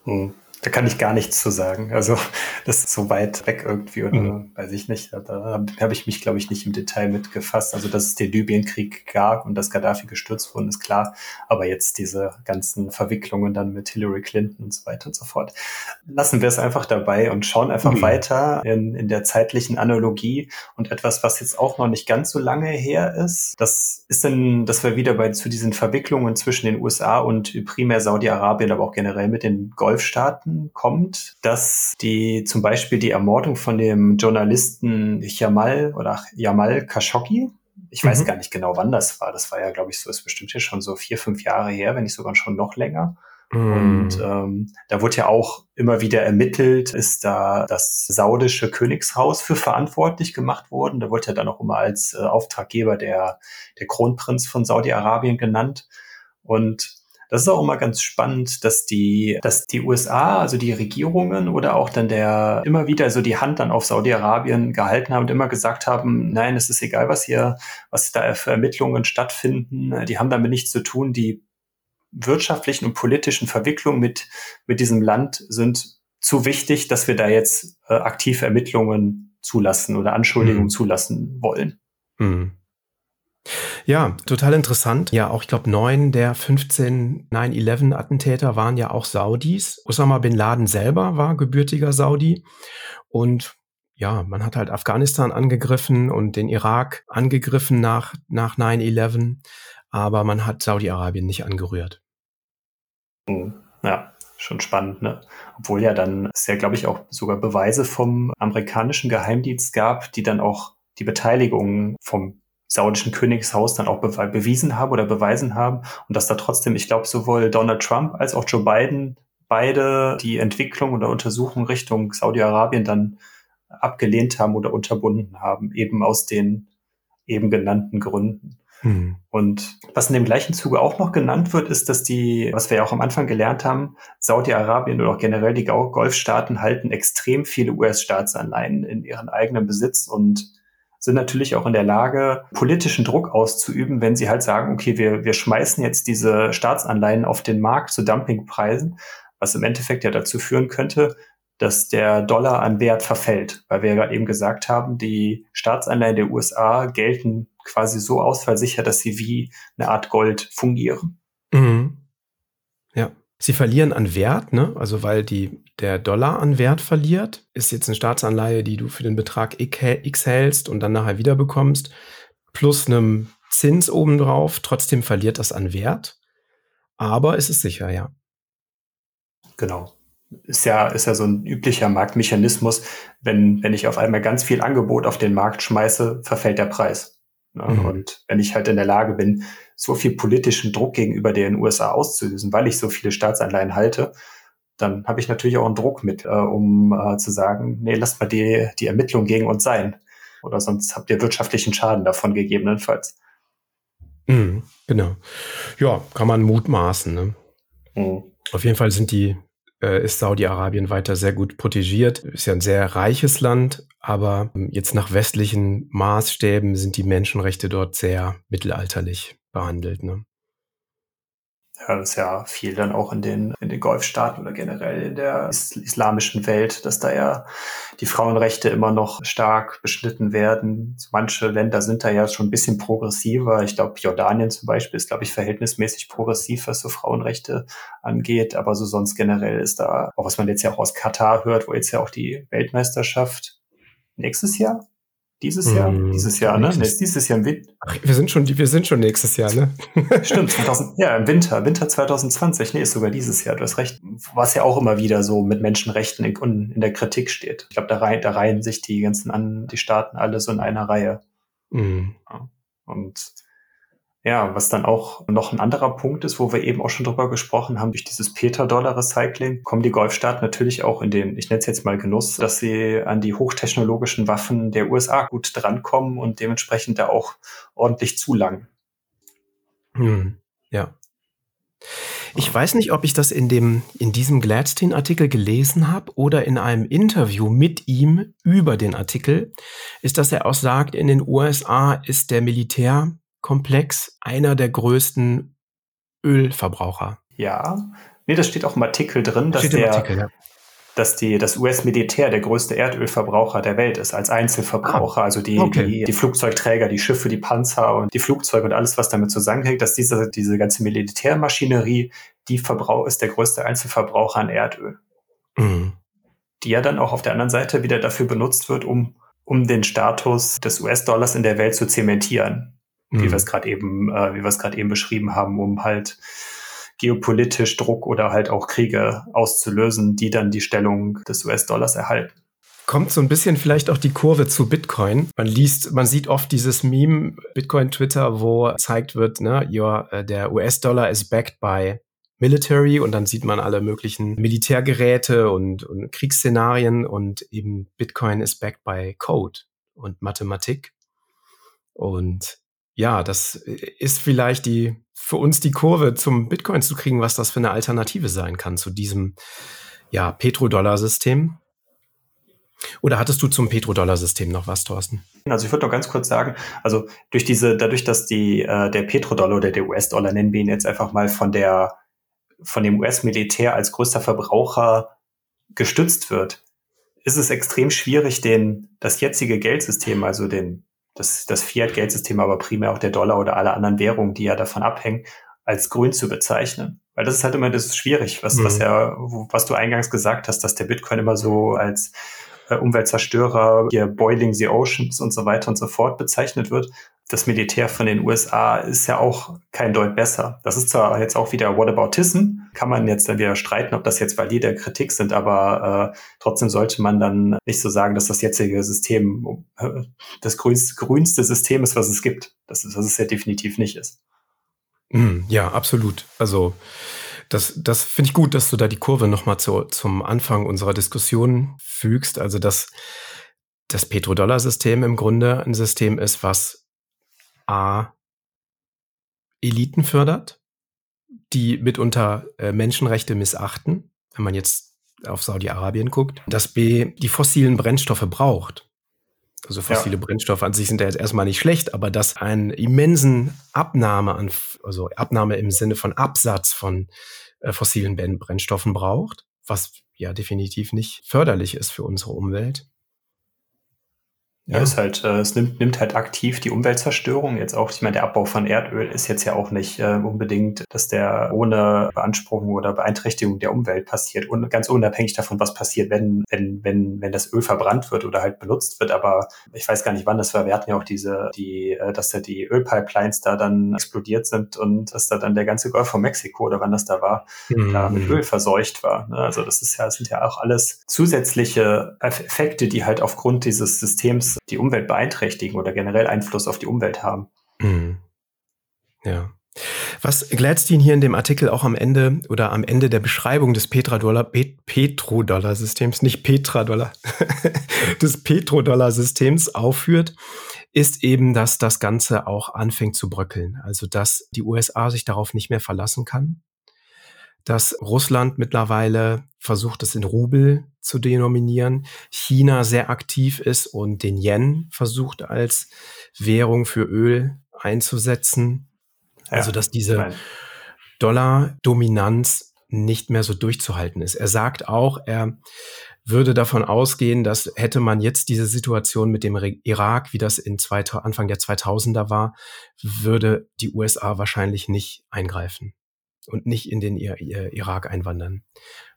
[SPEAKER 1] Hm. Da kann ich gar nichts zu sagen. Also das ist so weit weg irgendwie oder mhm. weiß ich nicht. Da habe ich mich, glaube ich, nicht im Detail mitgefasst. Also dass es den Libyenkrieg gab und dass Gaddafi gestürzt wurde, ist klar. Aber jetzt diese ganzen Verwicklungen dann mit Hillary Clinton und so weiter und so fort. Lassen wir es einfach dabei und schauen einfach mhm. weiter in, in der zeitlichen Analogie und etwas, was jetzt auch noch nicht ganz so lange her ist. Das ist dann, dass wir wieder bei zu diesen Verwicklungen zwischen den USA und primär Saudi-Arabien, aber auch generell mit den Golfstaaten Daten kommt, dass die zum Beispiel die Ermordung von dem Journalisten Jamal oder Jamal Khashoggi, ich weiß mhm. gar nicht genau, wann das war. Das war ja, glaube ich, so ist bestimmt hier schon so vier, fünf Jahre her, wenn nicht sogar schon noch länger. Mhm. Und ähm, da wurde ja auch immer wieder ermittelt, ist da das saudische Königshaus für verantwortlich gemacht worden. Da wurde ja dann auch immer als äh, Auftraggeber der, der Kronprinz von Saudi-Arabien genannt. Und das ist auch immer ganz spannend, dass die, dass die USA, also die Regierungen oder auch dann der immer wieder so die Hand dann auf Saudi-Arabien gehalten haben und immer gesagt haben, nein, es ist egal, was hier, was da für Ermittlungen stattfinden. Die haben damit nichts zu tun. Die wirtschaftlichen und politischen Verwicklungen mit, mit diesem Land sind zu wichtig, dass wir da jetzt äh, aktiv Ermittlungen zulassen oder Anschuldigungen mhm. zulassen wollen. Mhm.
[SPEAKER 2] Ja, total interessant. Ja, auch ich glaube, neun der 15 9-11-Attentäter waren ja auch Saudis. Osama bin Laden selber war gebürtiger Saudi. Und ja, man hat halt Afghanistan angegriffen und den Irak angegriffen nach, nach 9-11, aber man hat Saudi-Arabien nicht angerührt.
[SPEAKER 1] Hm, ja, schon spannend, ne? Obwohl ja dann es ja, glaube ich, auch sogar Beweise vom amerikanischen Geheimdienst gab, die dann auch die Beteiligung vom saudischen Königshaus dann auch be bewiesen haben oder beweisen haben und dass da trotzdem, ich glaube, sowohl Donald Trump als auch Joe Biden beide die Entwicklung oder Untersuchung Richtung Saudi-Arabien dann abgelehnt haben oder unterbunden haben, eben aus den eben genannten Gründen. Hm. Und was in dem gleichen Zuge auch noch genannt wird, ist, dass die, was wir ja auch am Anfang gelernt haben, Saudi-Arabien oder auch generell die Golfstaaten halten extrem viele US-Staatsanleihen in ihren eigenen Besitz und sind natürlich auch in der Lage, politischen Druck auszuüben, wenn sie halt sagen, okay, wir, wir schmeißen jetzt diese Staatsanleihen auf den Markt zu Dumpingpreisen, was im Endeffekt ja dazu führen könnte, dass der Dollar an Wert verfällt, weil wir ja gerade eben gesagt haben, die Staatsanleihen der USA gelten quasi so ausfallsicher, dass sie wie eine Art Gold fungieren. Mhm.
[SPEAKER 2] Sie verlieren an Wert, ne? Also weil die, der Dollar an Wert verliert, ist jetzt eine Staatsanleihe, die du für den Betrag X hältst und dann nachher wieder bekommst, plus einem Zins obendrauf. Trotzdem verliert das an Wert. Aber es ist sicher, ja.
[SPEAKER 1] Genau. Ist ja, ist ja so ein üblicher Marktmechanismus. Wenn, wenn ich auf einmal ganz viel Angebot auf den Markt schmeiße, verfällt der Preis. Ne? Mhm. Und wenn ich halt in der Lage bin, so viel politischen Druck gegenüber den USA auszulösen, weil ich so viele Staatsanleihen halte, dann habe ich natürlich auch einen Druck mit, äh, um äh, zu sagen, nee, lasst mal die, die Ermittlung gegen uns sein. Oder sonst habt ihr wirtschaftlichen Schaden davon gegebenenfalls.
[SPEAKER 2] Mhm, genau. Ja, kann man mutmaßen. Ne? Mhm. Auf jeden Fall sind die ist Saudi-Arabien weiter sehr gut protegiert. Ist ja ein sehr reiches Land, aber ähm, jetzt nach westlichen Maßstäben sind die Menschenrechte dort sehr mittelalterlich behandelt. Ne?
[SPEAKER 1] Ja, das ist ja viel dann auch in den, in den Golfstaaten oder generell in der islamischen Welt, dass da ja die Frauenrechte immer noch stark beschnitten werden. Manche Länder sind da ja schon ein bisschen progressiver. Ich glaube, Jordanien zum Beispiel ist, glaube ich, verhältnismäßig progressiv, was so Frauenrechte angeht. Aber so sonst generell ist da, auch was man jetzt ja auch aus Katar hört, wo jetzt ja auch die Weltmeisterschaft nächstes Jahr dieses Jahr? Hm, dieses Jahr, ne? Nee, dieses Jahr im Winter.
[SPEAKER 2] wir sind schon, wir sind schon nächstes Jahr, ne?
[SPEAKER 1] Stimmt, 2000, ja, im Winter, Winter 2020, nee, ist sogar dieses Jahr, du hast recht. Was ja auch immer wieder so mit Menschenrechten in, in der Kritik steht. Ich glaube, da, rein, da reihen sich die ganzen an, die Staaten alle so in einer Reihe. Mhm. Ja. Und ja, was dann auch noch ein anderer Punkt ist, wo wir eben auch schon drüber gesprochen haben, durch dieses Petrodollar-Recycling kommen die Golfstaaten natürlich auch in den, ich nenne es jetzt mal Genuss, dass sie an die hochtechnologischen Waffen der USA gut drankommen und dementsprechend da auch ordentlich zulangen.
[SPEAKER 2] Hm, ja. Ich weiß nicht, ob ich das in dem, in diesem Gladstein-Artikel gelesen habe oder in einem Interview mit ihm über den Artikel, ist, dass er auch sagt, in den USA ist der Militär Komplex einer der größten Ölverbraucher.
[SPEAKER 1] Ja, nee, das steht auch im Artikel drin, dass der, Artikel, ja. dass die, das US-Militär der größte Erdölverbraucher der Welt ist, als Einzelverbraucher. Ah, also die, okay. die, die Flugzeugträger, die Schiffe, die Panzer und die Flugzeuge und alles, was damit zusammenhängt, dass diese, diese ganze Militärmaschinerie, die Verbrauch ist der größte Einzelverbraucher an Erdöl. Mhm. Die ja dann auch auf der anderen Seite wieder dafür benutzt wird, um, um den Status des US-Dollars in der Welt zu zementieren mhm. wie wir es gerade eben, äh, wie wir es gerade eben beschrieben haben, um halt geopolitisch Druck oder halt auch Kriege auszulösen, die dann die Stellung des US-Dollars erhalten
[SPEAKER 2] kommt so ein bisschen vielleicht auch die Kurve zu Bitcoin. Man liest, man sieht oft dieses Meme Bitcoin Twitter, wo gezeigt wird, ne, your, uh, der US-Dollar is backed by military und dann sieht man alle möglichen Militärgeräte und, und Kriegsszenarien und eben Bitcoin is backed by Code und Mathematik. Und ja, das ist vielleicht die, für uns die Kurve zum Bitcoin zu kriegen, was das für eine Alternative sein kann zu diesem, ja, Petrodollar-System. Oder hattest du zum Petrodollar-System noch was, Thorsten?
[SPEAKER 1] Also ich würde noch ganz kurz sagen, also durch diese, dadurch, dass die, äh, der Petrodollar oder der US-Dollar, nennen wir ihn jetzt einfach mal von der, von dem US-Militär als größter Verbraucher gestützt wird, ist es extrem schwierig, den, das jetzige Geldsystem, also den das, das Fiat-Geldsystem, aber primär auch der Dollar oder alle anderen Währungen, die ja davon abhängen, als grün zu bezeichnen. Weil das ist halt immer, das ist schwierig, was, mhm. was ja, was du eingangs gesagt hast, dass der Bitcoin immer so als äh, Umweltzerstörer, hier Boiling the Oceans und so weiter und so fort bezeichnet wird. Das Militär von den USA ist ja auch kein Deut besser. Das ist zwar jetzt auch wieder Whataboutism, kann man jetzt dann wieder streiten, ob das jetzt valide Kritik sind, aber äh, trotzdem sollte man dann nicht so sagen, dass das jetzige System äh, das grünste, grünste System ist, was es gibt. Das ist, was es ja definitiv nicht ist.
[SPEAKER 2] Hm, ja, absolut. Also das, das finde ich gut, dass du da die Kurve nochmal zu, zum Anfang unserer Diskussion fügst. Also dass das Petrodollar-System im Grunde ein System ist, was A Eliten fördert, die mitunter äh, Menschenrechte missachten, wenn man jetzt auf Saudi-Arabien guckt, dass B die fossilen Brennstoffe braucht. Also fossile ja. Brennstoffe an sich sind ja jetzt erstmal nicht schlecht, aber dass einen immensen Abnahme an, also Abnahme im Sinne von Absatz von äh, fossilen Brennstoffen braucht, was ja definitiv nicht förderlich ist für unsere Umwelt.
[SPEAKER 1] Ja, ist halt, äh, es nimmt, nimmt halt aktiv die Umweltzerstörung. Jetzt auch, ich meine, der Abbau von Erdöl ist jetzt ja auch nicht äh, unbedingt, dass der ohne Beanspruchung oder Beeinträchtigung der Umwelt passiert. Und ganz unabhängig davon, was passiert, wenn, wenn, wenn, wenn das Öl verbrannt wird oder halt benutzt wird. Aber ich weiß gar nicht, wann das war. Wir hatten ja auch diese, die, äh, dass da die Ölpipelines da dann explodiert sind und dass da dann der ganze Golf von Mexiko oder wann das da war, mhm. da mit Öl verseucht war. Ne? Also das ist ja, das sind ja auch alles zusätzliche Effekte, die halt aufgrund dieses Systems die Umwelt beeinträchtigen oder generell Einfluss auf die Umwelt haben. Mhm.
[SPEAKER 2] Ja. Was Gladstein hier in dem Artikel auch am Ende oder am Ende der Beschreibung des Petrodollar, Petrodollar-Systems, nicht Petradollar, des Petrodollar-Systems aufführt, ist eben, dass das Ganze auch anfängt zu bröckeln. Also, dass die USA sich darauf nicht mehr verlassen kann, dass Russland mittlerweile versucht, es in Rubel zu denominieren, China sehr aktiv ist und den Yen versucht als Währung für Öl einzusetzen. Ja, also dass diese Dollar-Dominanz nicht mehr so durchzuhalten ist. Er sagt auch, er würde davon ausgehen, dass hätte man jetzt diese Situation mit dem Irak, wie das in zwei, Anfang der 2000er war, würde die USA wahrscheinlich nicht eingreifen und nicht in den Irak einwandern,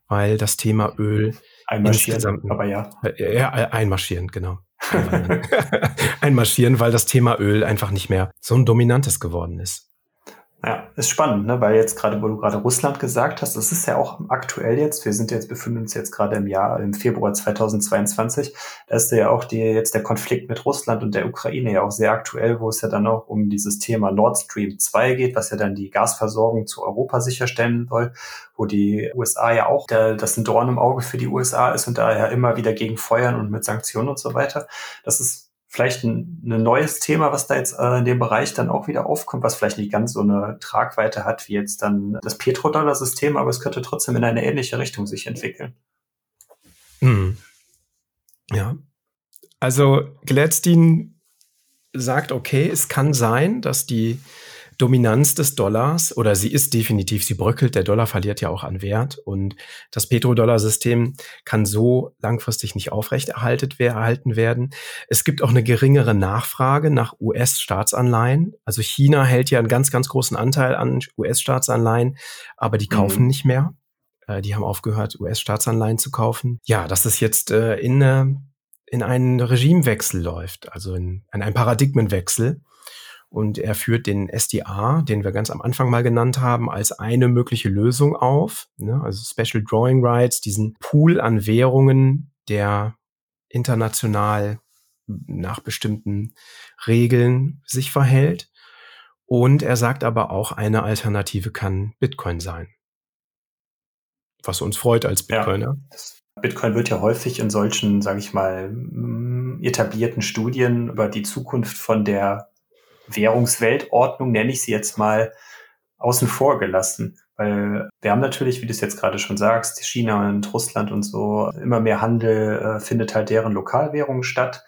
[SPEAKER 2] weil das Thema Öl
[SPEAKER 1] einmarschieren,
[SPEAKER 2] aber ja. Äh, ja, einmarschieren, genau. einmarschieren, weil das Thema Öl einfach nicht mehr so ein dominantes geworden ist.
[SPEAKER 1] Ja, ist spannend, ne? weil jetzt gerade, wo du gerade Russland gesagt hast, das ist ja auch aktuell jetzt, wir sind jetzt, befinden uns jetzt gerade im Jahr, im Februar 2022, da ist ja auch die, jetzt der Konflikt mit Russland und der Ukraine ja auch sehr aktuell, wo es ja dann auch um dieses Thema Nord Stream 2 geht, was ja dann die Gasversorgung zu Europa sicherstellen soll, wo die USA ja auch, der, das ein Dorn im Auge für die USA ist und da ja immer wieder gegen feuern und mit Sanktionen und so weiter. Das ist vielleicht ein, ein neues Thema, was da jetzt äh, in dem Bereich dann auch wieder aufkommt, was vielleicht nicht ganz so eine Tragweite hat wie jetzt dann das Petrodollar-System, aber es könnte trotzdem in eine ähnliche Richtung sich entwickeln.
[SPEAKER 2] Hm. Ja. Also Gladstein sagt, okay, es kann sein, dass die Dominanz des Dollars oder sie ist definitiv, sie bröckelt, der Dollar verliert ja auch an Wert und das Petrodollar-System kann so langfristig nicht aufrechterhalten werden. Es gibt auch eine geringere Nachfrage nach US-Staatsanleihen. Also China hält ja einen ganz, ganz großen Anteil an US-Staatsanleihen, aber die kaufen mhm. nicht mehr. Äh, die haben aufgehört, US-Staatsanleihen zu kaufen. Ja, dass es jetzt äh, in, äh, in einen Regimewechsel läuft, also in, in einen Paradigmenwechsel und er führt den SDA, den wir ganz am Anfang mal genannt haben, als eine mögliche Lösung auf. Ne? Also Special Drawing Rights, diesen Pool an Währungen, der international nach bestimmten Regeln sich verhält. Und er sagt aber auch, eine Alternative kann Bitcoin sein. Was uns freut als Bitcoiner.
[SPEAKER 1] Ja, Bitcoin wird ja häufig in solchen, sage ich mal, etablierten Studien über die Zukunft von der Währungsweltordnung, nenne ich sie jetzt mal, außen vor gelassen. Weil wir haben natürlich, wie du es jetzt gerade schon sagst, China und Russland und so, immer mehr Handel äh, findet halt deren Lokalwährungen statt.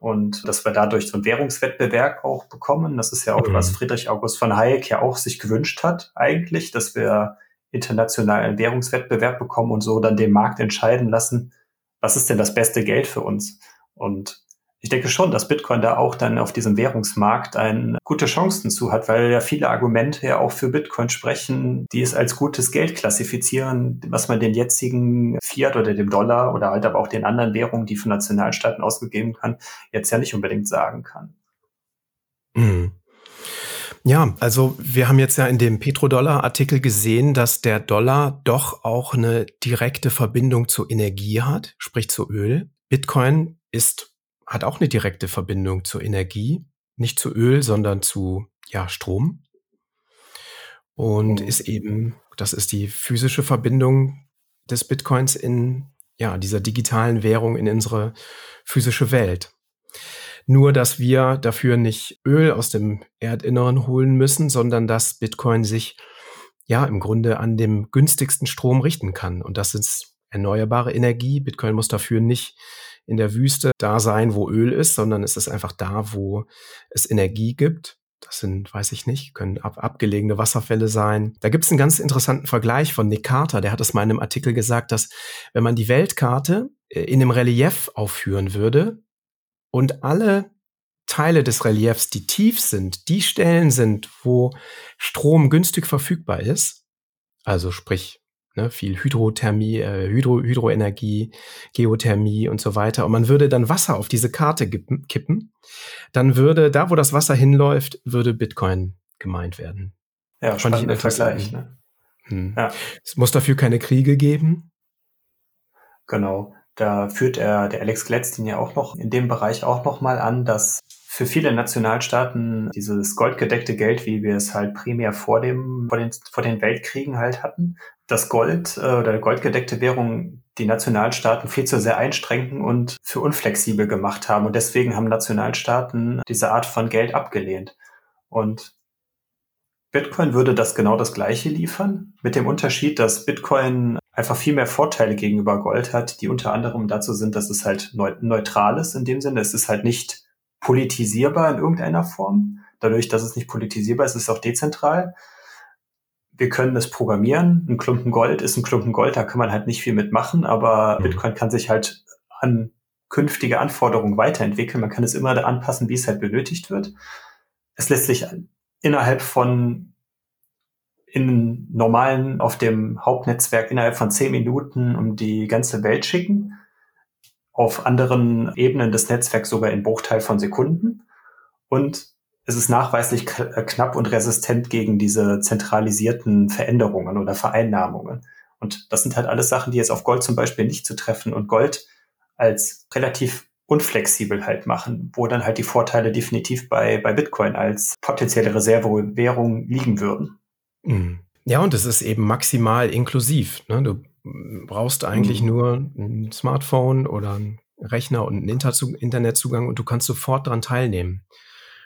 [SPEAKER 1] Und dass wir dadurch so einen Währungswettbewerb auch bekommen, das ist ja auch, mhm. was Friedrich August von Hayek ja auch sich gewünscht hat, eigentlich, dass wir international einen Währungswettbewerb bekommen und so dann den Markt entscheiden lassen, was ist denn das beste Geld für uns? Und ich denke schon, dass Bitcoin da auch dann auf diesem Währungsmarkt eine gute Chancen zu hat, weil ja viele Argumente ja auch für Bitcoin sprechen, die es als gutes Geld klassifizieren, was man den jetzigen Fiat oder dem Dollar oder halt aber auch den anderen Währungen, die von Nationalstaaten ausgegeben kann, jetzt ja nicht unbedingt sagen kann.
[SPEAKER 2] Mhm. Ja, also wir haben jetzt ja in dem Petrodollar-Artikel gesehen, dass der Dollar doch auch eine direkte Verbindung zur Energie hat, sprich zu Öl. Bitcoin ist hat auch eine direkte Verbindung zur Energie, nicht zu Öl, sondern zu ja, Strom. Und mhm. ist eben, das ist die physische Verbindung des Bitcoins in ja, dieser digitalen Währung in unsere physische Welt. Nur, dass wir dafür nicht Öl aus dem Erdinneren holen müssen, sondern dass Bitcoin sich ja im Grunde an dem günstigsten Strom richten kann. Und das ist erneuerbare Energie. Bitcoin muss dafür nicht in der Wüste da sein, wo Öl ist, sondern es ist einfach da, wo es Energie gibt. Das sind, weiß ich nicht, können ab, abgelegene Wasserfälle sein. Da gibt es einen ganz interessanten Vergleich von Nick Carter, der hat es mal in einem Artikel gesagt, dass wenn man die Weltkarte äh, in einem Relief aufführen würde und alle Teile des Reliefs, die tief sind, die Stellen sind, wo Strom günstig verfügbar ist, also sprich ne, viel Hydrothermie, äh, Hydro, Hydroenergie, Geothermie und so weiter. Und man würde dann Wasser auf diese Karte kippen, dann würde da, wo das Wasser hinläuft, würde Bitcoin gemeint werden.
[SPEAKER 1] Ja, spannender Vergleich. Ne?
[SPEAKER 2] Hm. Ja. Es muss dafür keine Kriege geben.
[SPEAKER 1] Genau. Da führt er, der Alex Gladstein ja auch noch in dem Bereich auch noch mal an, dass für viele Nationalstaaten dieses goldgedeckte Geld, wie wir es halt primär vor dem, vor den, vor den Weltkriegen halt hatten, das Gold äh, oder goldgedeckte Währung die Nationalstaaten viel zu sehr einschränken und für unflexibel gemacht haben. Und deswegen haben Nationalstaaten diese Art von Geld abgelehnt. Und Bitcoin würde das genau das Gleiche liefern, mit dem Unterschied, dass Bitcoin einfach viel mehr Vorteile gegenüber Gold hat, die unter anderem dazu sind, dass es halt neutral ist in dem Sinne. Es ist halt nicht politisierbar in irgendeiner Form. Dadurch, dass es nicht politisierbar ist, ist es auch dezentral wir können es programmieren. Ein Klumpen Gold ist ein Klumpen Gold, da kann man halt nicht viel mitmachen, aber mhm. Bitcoin kann sich halt an künftige Anforderungen weiterentwickeln. Man kann es immer anpassen, wie es halt benötigt wird. Es lässt sich innerhalb von in normalen auf dem Hauptnetzwerk innerhalb von zehn Minuten um die ganze Welt schicken. Auf anderen Ebenen des Netzwerks sogar in Bruchteil von Sekunden. Und es ist nachweislich äh, knapp und resistent gegen diese zentralisierten Veränderungen oder Vereinnahmungen. Und das sind halt alles Sachen, die jetzt auf Gold zum Beispiel nicht zu treffen und Gold als relativ unflexibel halt machen, wo dann halt die Vorteile definitiv bei, bei Bitcoin als potenzielle Reservewährung liegen würden.
[SPEAKER 2] Mhm. Ja, und es ist eben maximal inklusiv. Ne? Du brauchst eigentlich mhm. nur ein Smartphone oder einen Rechner und einen Internetzugang und du kannst sofort daran teilnehmen.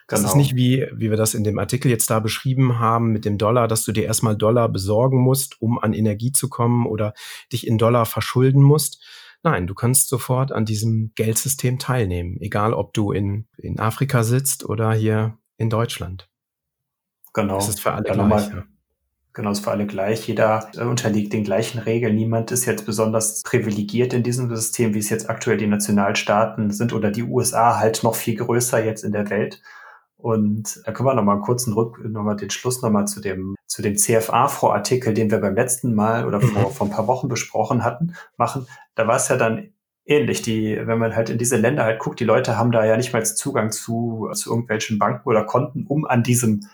[SPEAKER 2] Das genau. ist nicht wie, wie wir das in dem Artikel jetzt da beschrieben haben mit dem Dollar, dass du dir erstmal Dollar besorgen musst, um an Energie zu kommen oder dich in Dollar verschulden musst. Nein, du kannst sofort an diesem Geldsystem teilnehmen, egal ob du in, in Afrika sitzt oder hier in Deutschland.
[SPEAKER 1] Genau.
[SPEAKER 2] Das ist für alle Dann gleich. Ja.
[SPEAKER 1] Genau, ist für alle gleich. Jeder unterliegt den gleichen Regeln. Niemand ist jetzt besonders privilegiert in diesem System, wie es jetzt aktuell die Nationalstaaten sind oder die USA halt noch viel größer jetzt in der Welt. Und da können wir nochmal einen kurzen Rück, nochmal den Schluss nochmal zu dem, zu dem CFA-Vorartikel, den wir beim letzten Mal oder vor, mhm. vor ein paar Wochen besprochen hatten, machen. Da war es ja dann ähnlich. Die, wenn man halt in diese Länder halt guckt, die Leute haben da ja nicht mal Zugang zu, zu irgendwelchen Banken oder Konten, um an diesem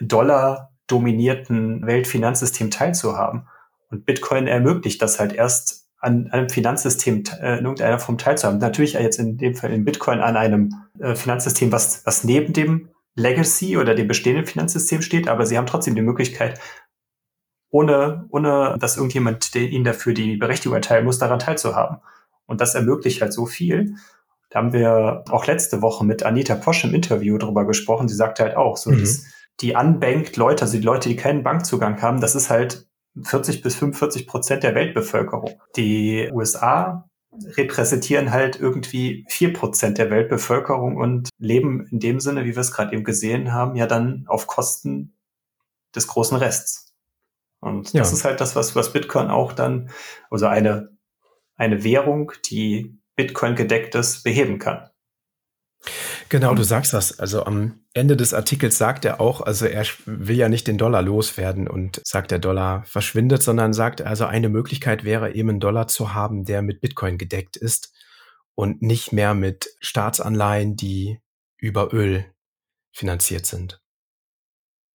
[SPEAKER 1] Dollar dominierten Weltfinanzsystem teilzuhaben. Und Bitcoin ermöglicht das halt erst an einem Finanzsystem äh, in irgendeiner Form teilzuhaben. Natürlich jetzt in dem Fall in Bitcoin an einem äh, Finanzsystem, was, was neben dem Legacy oder dem bestehenden Finanzsystem steht, aber sie haben trotzdem die Möglichkeit, ohne, ohne dass irgendjemand ihnen dafür die Berechtigung erteilen muss, daran teilzuhaben. Und das ermöglicht halt so viel. Da haben wir auch letzte Woche mit Anita Posch im Interview drüber gesprochen. Sie sagte halt auch, so mhm. dass die unbanked Leute, also die Leute, die keinen Bankzugang haben, das ist halt 40 bis 45 Prozent der Weltbevölkerung. Die USA repräsentieren halt irgendwie vier Prozent der Weltbevölkerung und leben in dem Sinne, wie wir es gerade eben gesehen haben, ja dann auf Kosten des großen Rests. Und ja. das ist halt das, was, was Bitcoin auch dann, also eine, eine Währung, die Bitcoin gedeckt ist, beheben kann.
[SPEAKER 2] Genau, du sagst das. Also am Ende des Artikels sagt er auch, also er will ja nicht den Dollar loswerden und sagt, der Dollar verschwindet, sondern sagt, also eine Möglichkeit wäre eben einen Dollar zu haben, der mit Bitcoin gedeckt ist und nicht mehr mit Staatsanleihen, die über Öl finanziert sind.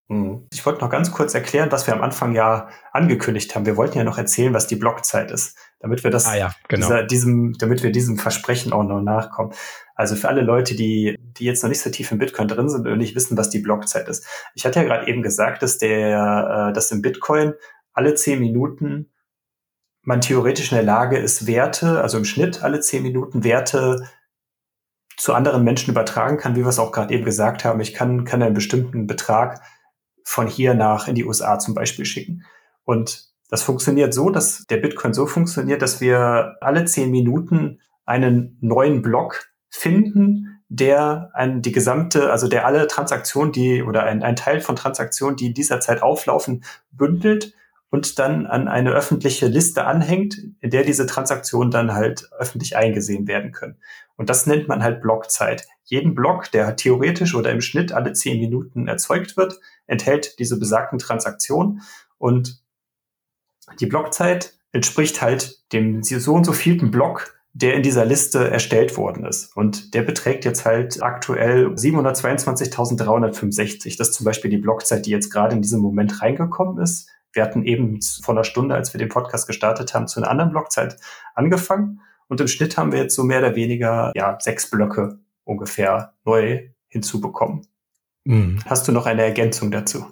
[SPEAKER 1] Hm. Ich wollte noch ganz kurz erklären, was wir am Anfang ja angekündigt haben. Wir wollten ja noch erzählen, was die Blockzeit ist, damit wir das,
[SPEAKER 2] ah ja, genau.
[SPEAKER 1] dieser, diesem, damit wir diesem Versprechen auch noch nachkommen. Also für alle Leute, die, die jetzt noch nicht so tief im Bitcoin drin sind und nicht wissen, was die Blockzeit ist. Ich hatte ja gerade eben gesagt, dass der, äh, dass im Bitcoin alle zehn Minuten man theoretisch in der Lage ist, Werte, also im Schnitt alle zehn Minuten Werte zu anderen Menschen übertragen kann, wie wir es auch gerade eben gesagt haben. Ich kann, kann einen bestimmten Betrag von hier nach in die USA zum Beispiel schicken. Und das funktioniert so, dass der Bitcoin so funktioniert, dass wir alle zehn Minuten einen neuen Block finden, der ein, die gesamte, also der alle Transaktionen, die oder ein, ein Teil von Transaktionen, die in dieser Zeit auflaufen, bündelt und dann an eine öffentliche Liste anhängt, in der diese Transaktionen dann halt öffentlich eingesehen werden können. Und das nennt man halt Blockzeit. Jeden Block, der theoretisch oder im Schnitt alle zehn Minuten erzeugt wird, enthält diese besagten Transaktionen. Und die Blockzeit entspricht halt dem so und so vielten Block, der in dieser Liste erstellt worden ist. Und der beträgt jetzt halt aktuell 722.365. Das ist zum Beispiel die Blockzeit, die jetzt gerade in diesem Moment reingekommen ist. Wir hatten eben vor einer Stunde, als wir den Podcast gestartet haben, zu einer anderen Blockzeit angefangen. Und im Schnitt haben wir jetzt so mehr oder weniger ja, sechs Blöcke ungefähr neu hinzubekommen. Mhm. Hast du noch eine Ergänzung dazu?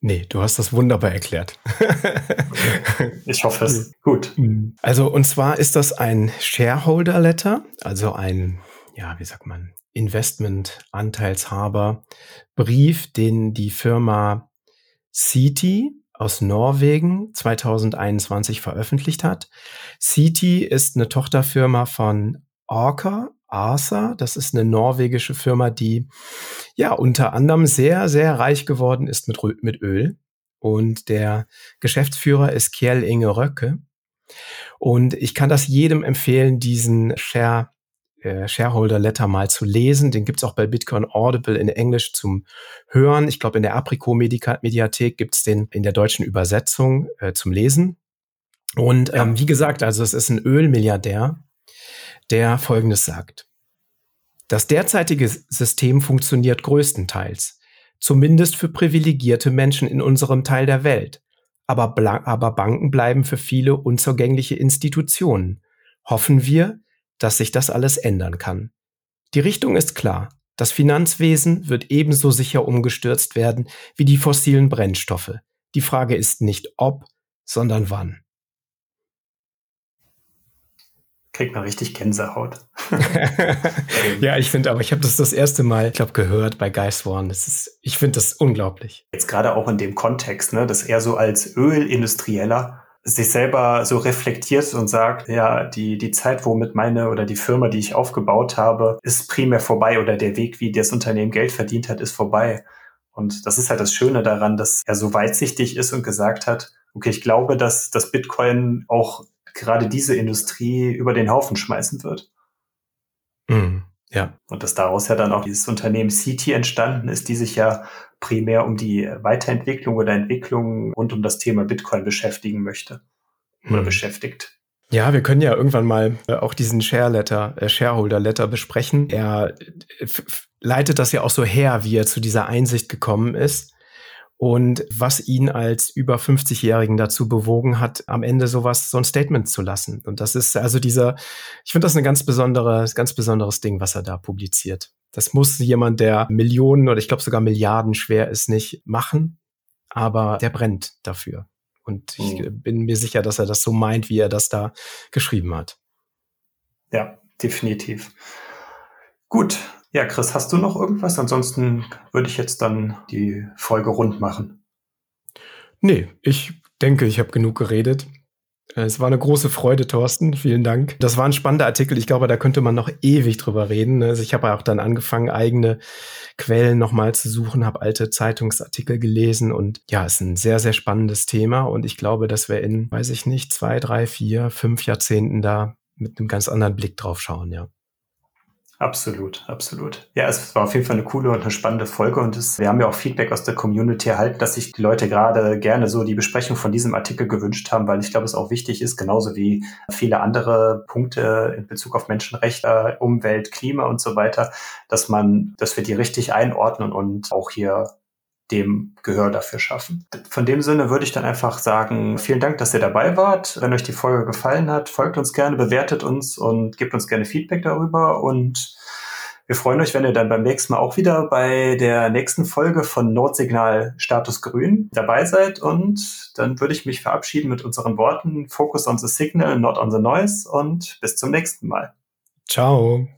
[SPEAKER 2] Nee, du hast das wunderbar erklärt.
[SPEAKER 1] ich hoffe es. Gut.
[SPEAKER 2] Mhm. Also, und zwar ist das ein Shareholder Letter, also ein, ja, wie sagt man, Investment-Anteilshaber Brief, den die Firma Citi aus Norwegen 2021 veröffentlicht hat. Citi ist eine Tochterfirma von Orca, Arsa. Das ist eine norwegische Firma, die ja unter anderem sehr, sehr reich geworden ist mit, mit Öl. Und der Geschäftsführer ist Kjell Inge Röcke. Und ich kann das jedem empfehlen, diesen Share äh, Shareholder Letter mal zu lesen. Den gibt's auch bei Bitcoin Audible in Englisch zum Hören. Ich glaube, in der Apriko Mediathek gibt's den in der deutschen Übersetzung äh, zum Lesen. Und ähm, wie gesagt, also es ist ein Ölmilliardär, der Folgendes sagt. Das derzeitige System funktioniert größtenteils, zumindest für privilegierte Menschen in unserem Teil der Welt. Aber, aber Banken bleiben für viele unzugängliche Institutionen. Hoffen wir, dass sich das alles ändern kann. Die Richtung ist klar. Das Finanzwesen wird ebenso sicher umgestürzt werden wie die fossilen Brennstoffe. Die Frage ist nicht ob, sondern wann.
[SPEAKER 1] Kriegt man richtig Gänsehaut.
[SPEAKER 2] ja, ich finde aber, ich habe das das erste Mal, ich glaube, gehört bei Guy Swan. Das ist, ich finde das unglaublich.
[SPEAKER 1] Jetzt gerade auch in dem Kontext, ne, dass er so als Ölindustrieller sich selber so reflektiert und sagt, ja, die, die Zeit, womit meine oder die Firma, die ich aufgebaut habe, ist primär vorbei oder der Weg, wie das Unternehmen Geld verdient hat, ist vorbei. Und das ist halt das Schöne daran, dass er so weitsichtig ist und gesagt hat, okay, ich glaube, dass das Bitcoin auch gerade diese Industrie über den Haufen schmeißen wird.
[SPEAKER 2] Mhm. Ja.
[SPEAKER 1] Und dass daraus ja dann auch dieses Unternehmen CT entstanden ist, die sich ja primär um die Weiterentwicklung oder Entwicklung rund um das Thema Bitcoin beschäftigen möchte oder hm. beschäftigt.
[SPEAKER 2] Ja, wir können ja irgendwann mal äh, auch diesen Share Letter, äh, Shareholder Letter besprechen. Er äh, leitet das ja auch so her, wie er zu dieser Einsicht gekommen ist und was ihn als über 50-Jährigen dazu bewogen hat, am Ende sowas, so ein Statement zu lassen. Und das ist also dieser, ich finde das ein ganz besonderes, ganz besonderes Ding, was er da publiziert. Das muss jemand, der Millionen oder ich glaube sogar Milliarden schwer ist, nicht machen, aber der brennt dafür. Und ich mhm. bin mir sicher, dass er das so meint, wie er das da geschrieben hat.
[SPEAKER 1] Ja, definitiv. Gut, ja, Chris, hast du noch irgendwas? Ansonsten würde ich jetzt dann die Folge rund machen.
[SPEAKER 2] Nee, ich denke, ich habe genug geredet. Es war eine große Freude, Thorsten. Vielen Dank. Das war ein spannender Artikel. Ich glaube, da könnte man noch ewig drüber reden. Also ich habe auch dann angefangen, eigene Quellen nochmal zu suchen, habe alte Zeitungsartikel gelesen und ja, es ist ein sehr, sehr spannendes Thema. Und ich glaube, dass wir in, weiß ich nicht, zwei, drei, vier, fünf Jahrzehnten da mit einem ganz anderen Blick drauf schauen, ja.
[SPEAKER 1] Absolut, absolut. Ja, es war auf jeden Fall eine coole und eine spannende Folge und es, wir haben ja auch Feedback aus der Community erhalten, dass sich die Leute gerade gerne so die Besprechung von diesem Artikel gewünscht haben, weil ich glaube, es auch wichtig ist, genauso wie viele andere Punkte in Bezug auf Menschenrechte, Umwelt, Klima und so weiter, dass man, dass wir die richtig einordnen und auch hier dem Gehör dafür schaffen. Von dem Sinne würde ich dann einfach sagen, vielen Dank, dass ihr dabei wart. Wenn euch die Folge gefallen hat, folgt uns gerne, bewertet uns und gebt uns gerne Feedback darüber und wir freuen euch, wenn ihr dann beim nächsten Mal auch wieder bei der nächsten Folge von Notsignal Status Grün dabei seid. Und dann würde ich mich verabschieden mit unseren Worten Focus on the Signal, not on the Noise und bis zum nächsten Mal.
[SPEAKER 2] Ciao.